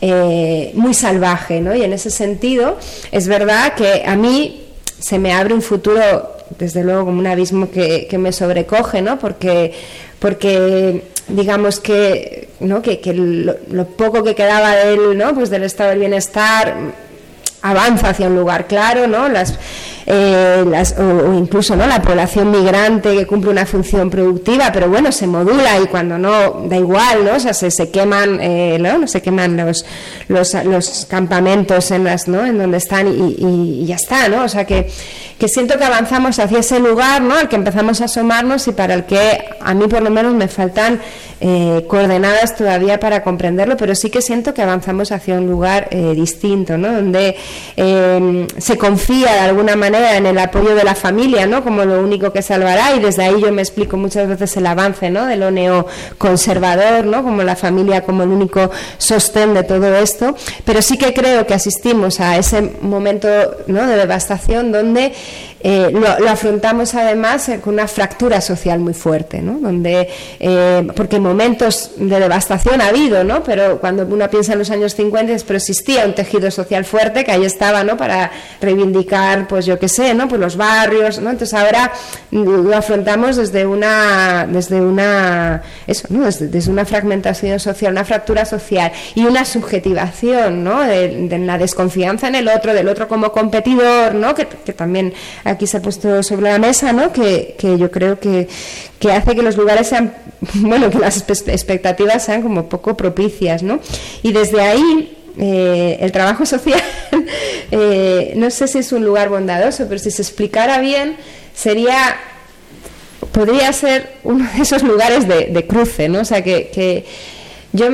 eh, muy salvaje. ¿no? Y en ese sentido, es verdad que a mí se me abre un futuro desde luego como un abismo que, me sobrecoge, ¿no? Porque, porque digamos que, ¿no? que, lo, lo, poco que quedaba de él, ¿no? Pues del estado del bienestar avanza hacia un lugar claro, ¿no? Las, eh, las, o, incluso ¿no? la población migrante que cumple una función productiva, pero bueno, se modula y cuando no, da igual, ¿no? O sea, se, se queman, eh, ¿no? Se queman los, los, los, campamentos en las, ¿no? En donde están y, y, ya está, ¿no? O sea que, que siento que avanzamos hacia ese lugar, ¿no? Al que empezamos a asomarnos y para el que a mí por lo menos me faltan eh, coordenadas todavía para comprenderlo, pero sí que siento que avanzamos hacia un lugar eh, distinto, ¿no? Donde eh, se confía de alguna manera en el apoyo de la familia, ¿no? Como lo único que salvará y desde ahí yo me explico muchas veces el avance, ¿no? De lo neoconservador, ¿no? Como la familia como el único sostén de todo esto, pero sí que creo que asistimos a ese momento, ¿no? De devastación donde eh, lo, afrontamos además eh, con una fractura social muy fuerte, ¿no? Donde, eh, porque momentos de devastación ha habido, ¿no? Pero cuando uno piensa en los años 50, pero existía un tejido social fuerte que ahí estaba, ¿no? Para reivindicar, pues yo qué sé, ¿no? Pues los barrios, ¿no? Entonces ahora lo afrontamos desde una, desde una, eso, ¿no? Desde, una fragmentación social, una fractura social y una subjetivación, ¿no? De, la desconfianza en el otro, del otro como competidor, ¿no? Que también aquí se ha puesto sobre la mesa, ¿no? que, yo creo que, hace que los lugares sean, bueno, que las expectativas sean como poco propicias. ¿no? Y desde ahí eh, el trabajo social, eh, no sé si es un lugar bondadoso, pero si se explicara bien, sería podría ser uno de esos lugares de, cruce, ¿no? O sea, que, que yo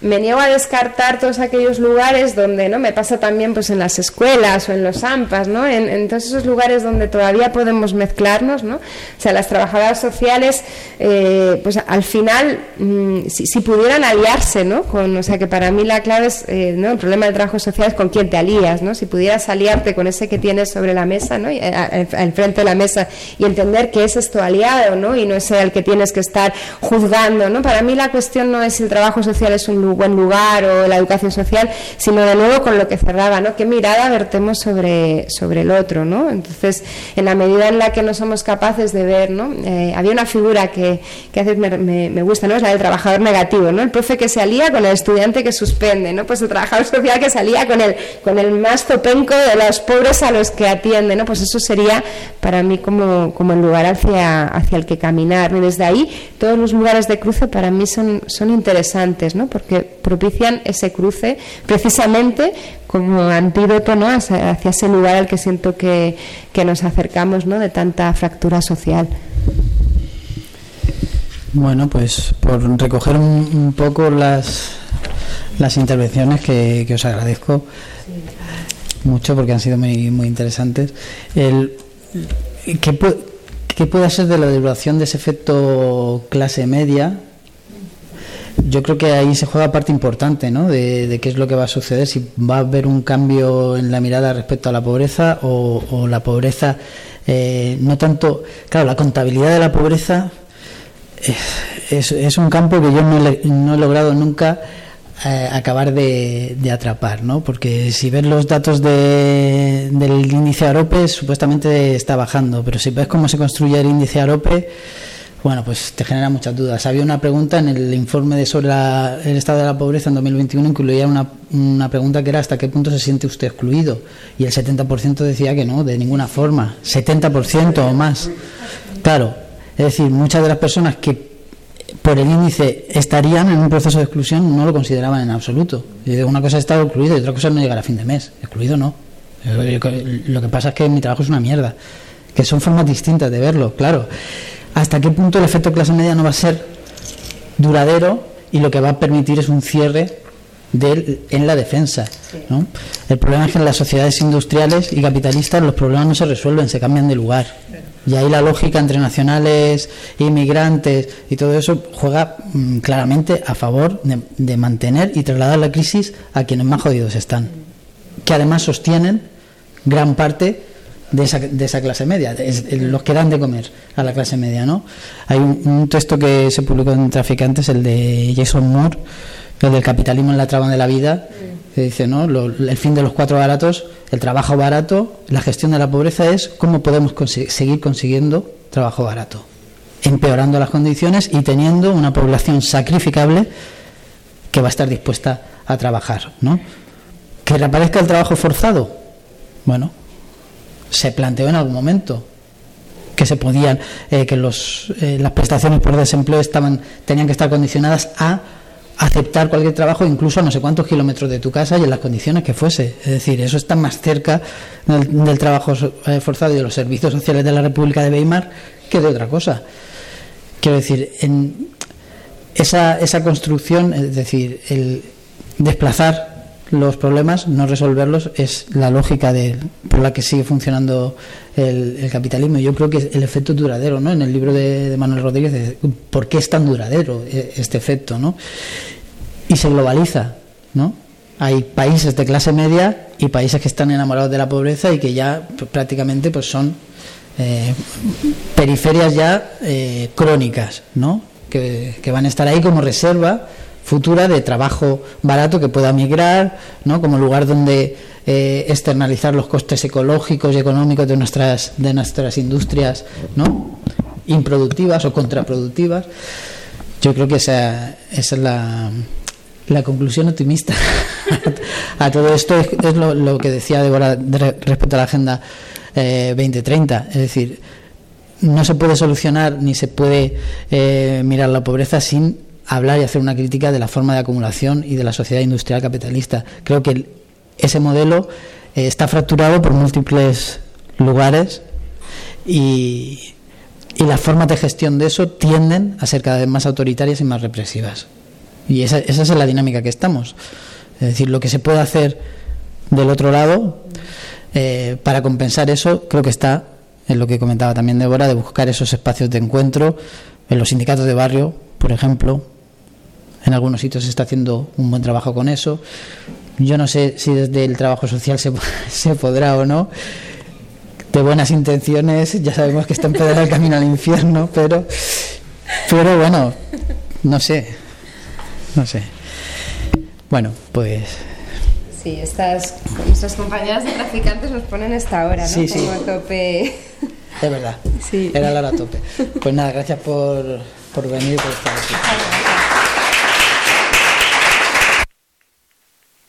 me niego a descartar todos aquellos lugares donde no me pasa también pues en las escuelas o en los AMPAs no en, todos esos lugares donde todavía podemos mezclarnos no o sea las trabajadoras sociales eh, pues al final mm, si, pudieran aliarse no con o sea que para mí la clave es eh, no el problema del trabajo social es con quién te alías no si pudieras aliarte con ese que tienes sobre la mesa no al frente de la mesa y entender que es tu aliado no y no es el que tienes que estar juzgando no para mí la cuestión no es si el trabajo social es un buen lugar o la educación social, sino de nuevo con lo que cerraba, ¿no? ¿Qué mirada vertemos sobre, sobre el otro, ¿no? Entonces, en la medida en la que no somos capaces de ver, ¿no? Eh, había una figura que, que a veces me, me, gusta, ¿no? Es la del trabajador negativo, ¿no? El profe que se alía con el estudiante que suspende, ¿no? Pues el trabajador social que salía con el, con el más topenco de los pobres a los que atiende, ¿no? Pues eso sería para mí como, como el lugar hacia, hacia el que caminar. Y desde ahí, todos los lugares de cruce para mí son, son interesantes, ¿no? Porque propician ese cruce precisamente como antídoto ¿no? hacia, ese lugar al que siento que, nos acercamos ¿no? de tanta fractura social. Bueno, pues por recoger un, poco las, las intervenciones que, os agradezco mucho porque han sido muy, muy interesantes. El, ¿qué, ¿Qué puede ser de la duración de ese efecto clase media yo creo que ahí se juega parte importante ¿no? de, qué es lo que va a suceder, si va a haber un cambio en la mirada respecto a la pobreza o, la pobreza, eh, no tanto, claro, la contabilidad de la pobreza es, es un campo que yo no, he logrado nunca eh, acabar de, de atrapar, ¿no? Porque si ves los datos de, del índice AROPE, supuestamente está bajando, pero si ves cómo se construye el índice AROPE, bueno, pues te genera muchas dudas. Había una pregunta en el informe de sobre la- el estado de la pobreza en 2021, incluía una, una pregunta que era ¿hasta qué punto se siente usted excluido? Y el 70% decía que no, de ninguna forma. 70% o más. Claro, es decir, muchas de las personas que por el índice estarían en un proceso de exclusión no lo consideraban en absoluto. Una cosa es estar excluido y otra cosa es no llegar a fin de mes. Excluido no. Lo que pasa es que mi trabajo es una mierda. Que son formas distintas de verlo, claro. ¿Hasta qué punto el efecto clase media no va a ser duradero y lo que va a permitir es un cierre de, en la defensa? ¿no? El problema es que en las sociedades industriales y capitalistas los problemas no se resuelven, se cambian de lugar. Y ahí la lógica entre nacionales, inmigrantes y todo eso juega mm, claramente a favor de, de mantener y trasladar la crisis a quienes más jodidos están, que además sostienen gran parte de esa, de esa clase media, los que dan de comer a la clase media. ¿no? Hay un, texto que se publicó en Traficantes, el de Jason Moore, el del capitalismo en la trama de la vida, que dice, ¿no? Lo- el fin de los cuatro baratos, el trabajo barato, la gestión de la pobreza es cómo podemos seguir consiguiendo trabajo barato, empeorando las condiciones y teniendo una población sacrificable que va a estar dispuesta a trabajar, ¿no? Que reaparezca el trabajo forzado, bueno, se planteó en algún momento que se podían eh, que los, eh, las prestaciones por desempleo estaban tenían que estar condicionadas a aceptar cualquier trabajo incluso a no sé cuántos kilómetros de tu casa y en las condiciones que fuese. Es decir eso está más cerca del, del trabajo eh, forzado y de los servicios sociales de la República de Weimar que de otra cosa. Quiero decir en esa, esa construcción es decir el desplazar los problemas, no resolverlos, es la lógica de, por la que sigue funcionando el, capitalismo. Yo creo que el efecto es duradero, ¿no? En el libro de, Manuel Rodríguez, ¿por qué es tan duradero eh, este efecto, ¿no? Y se globaliza, ¿no? Hay países de clase media y países que están enamorados de la pobreza y que ya pues, prácticamente pues son eh, periferias ya eh, crónicas, ¿no? Que van a estar ahí como reserva futura de trabajo barato que pueda migrar, ¿no? Como lugar donde eh, externalizar los costes ecológicos y económicos de nuestras de nuestras industrias, ¿no? Improductivas o contraproductivas. Yo creo que esa, es la, la conclusión optimista a todo esto es, lo, que decía Débora respecto a la agenda eh, 2030 es decir no se puede solucionar ni se puede eh, mirar la pobreza sin hablar y hacer una crítica de la forma de acumulación y de la sociedad industrial capitalista creo que ese modelo eh, está fracturado por múltiples lugares y, las formas de gestión de eso tienden a ser cada vez más autoritarias y más represivas. Y esa, esa es la dinámica que estamos. Es decir, lo que se puede hacer del otro lado eh, para compensar eso, creo que está en lo que comentaba también Débora, de buscar esos espacios de encuentro en los sindicatos de barrio, por ejemplo. En algunos sitios se está haciendo un buen trabajo con eso. Yo no sé si desde el trabajo social se, se podrá o no. De buenas intenciones, ya sabemos que está empezando el camino al infierno, pero, pero bueno, no sé, no sé. Bueno, pues Sí, estas, nuestras compañeras de traficantes nos ponen esta hora, ¿no? Sí, sí. Como a tope. es verdad, Sí. era la hora a tope. Pues nada, gracias por, por venir y por estar aquí.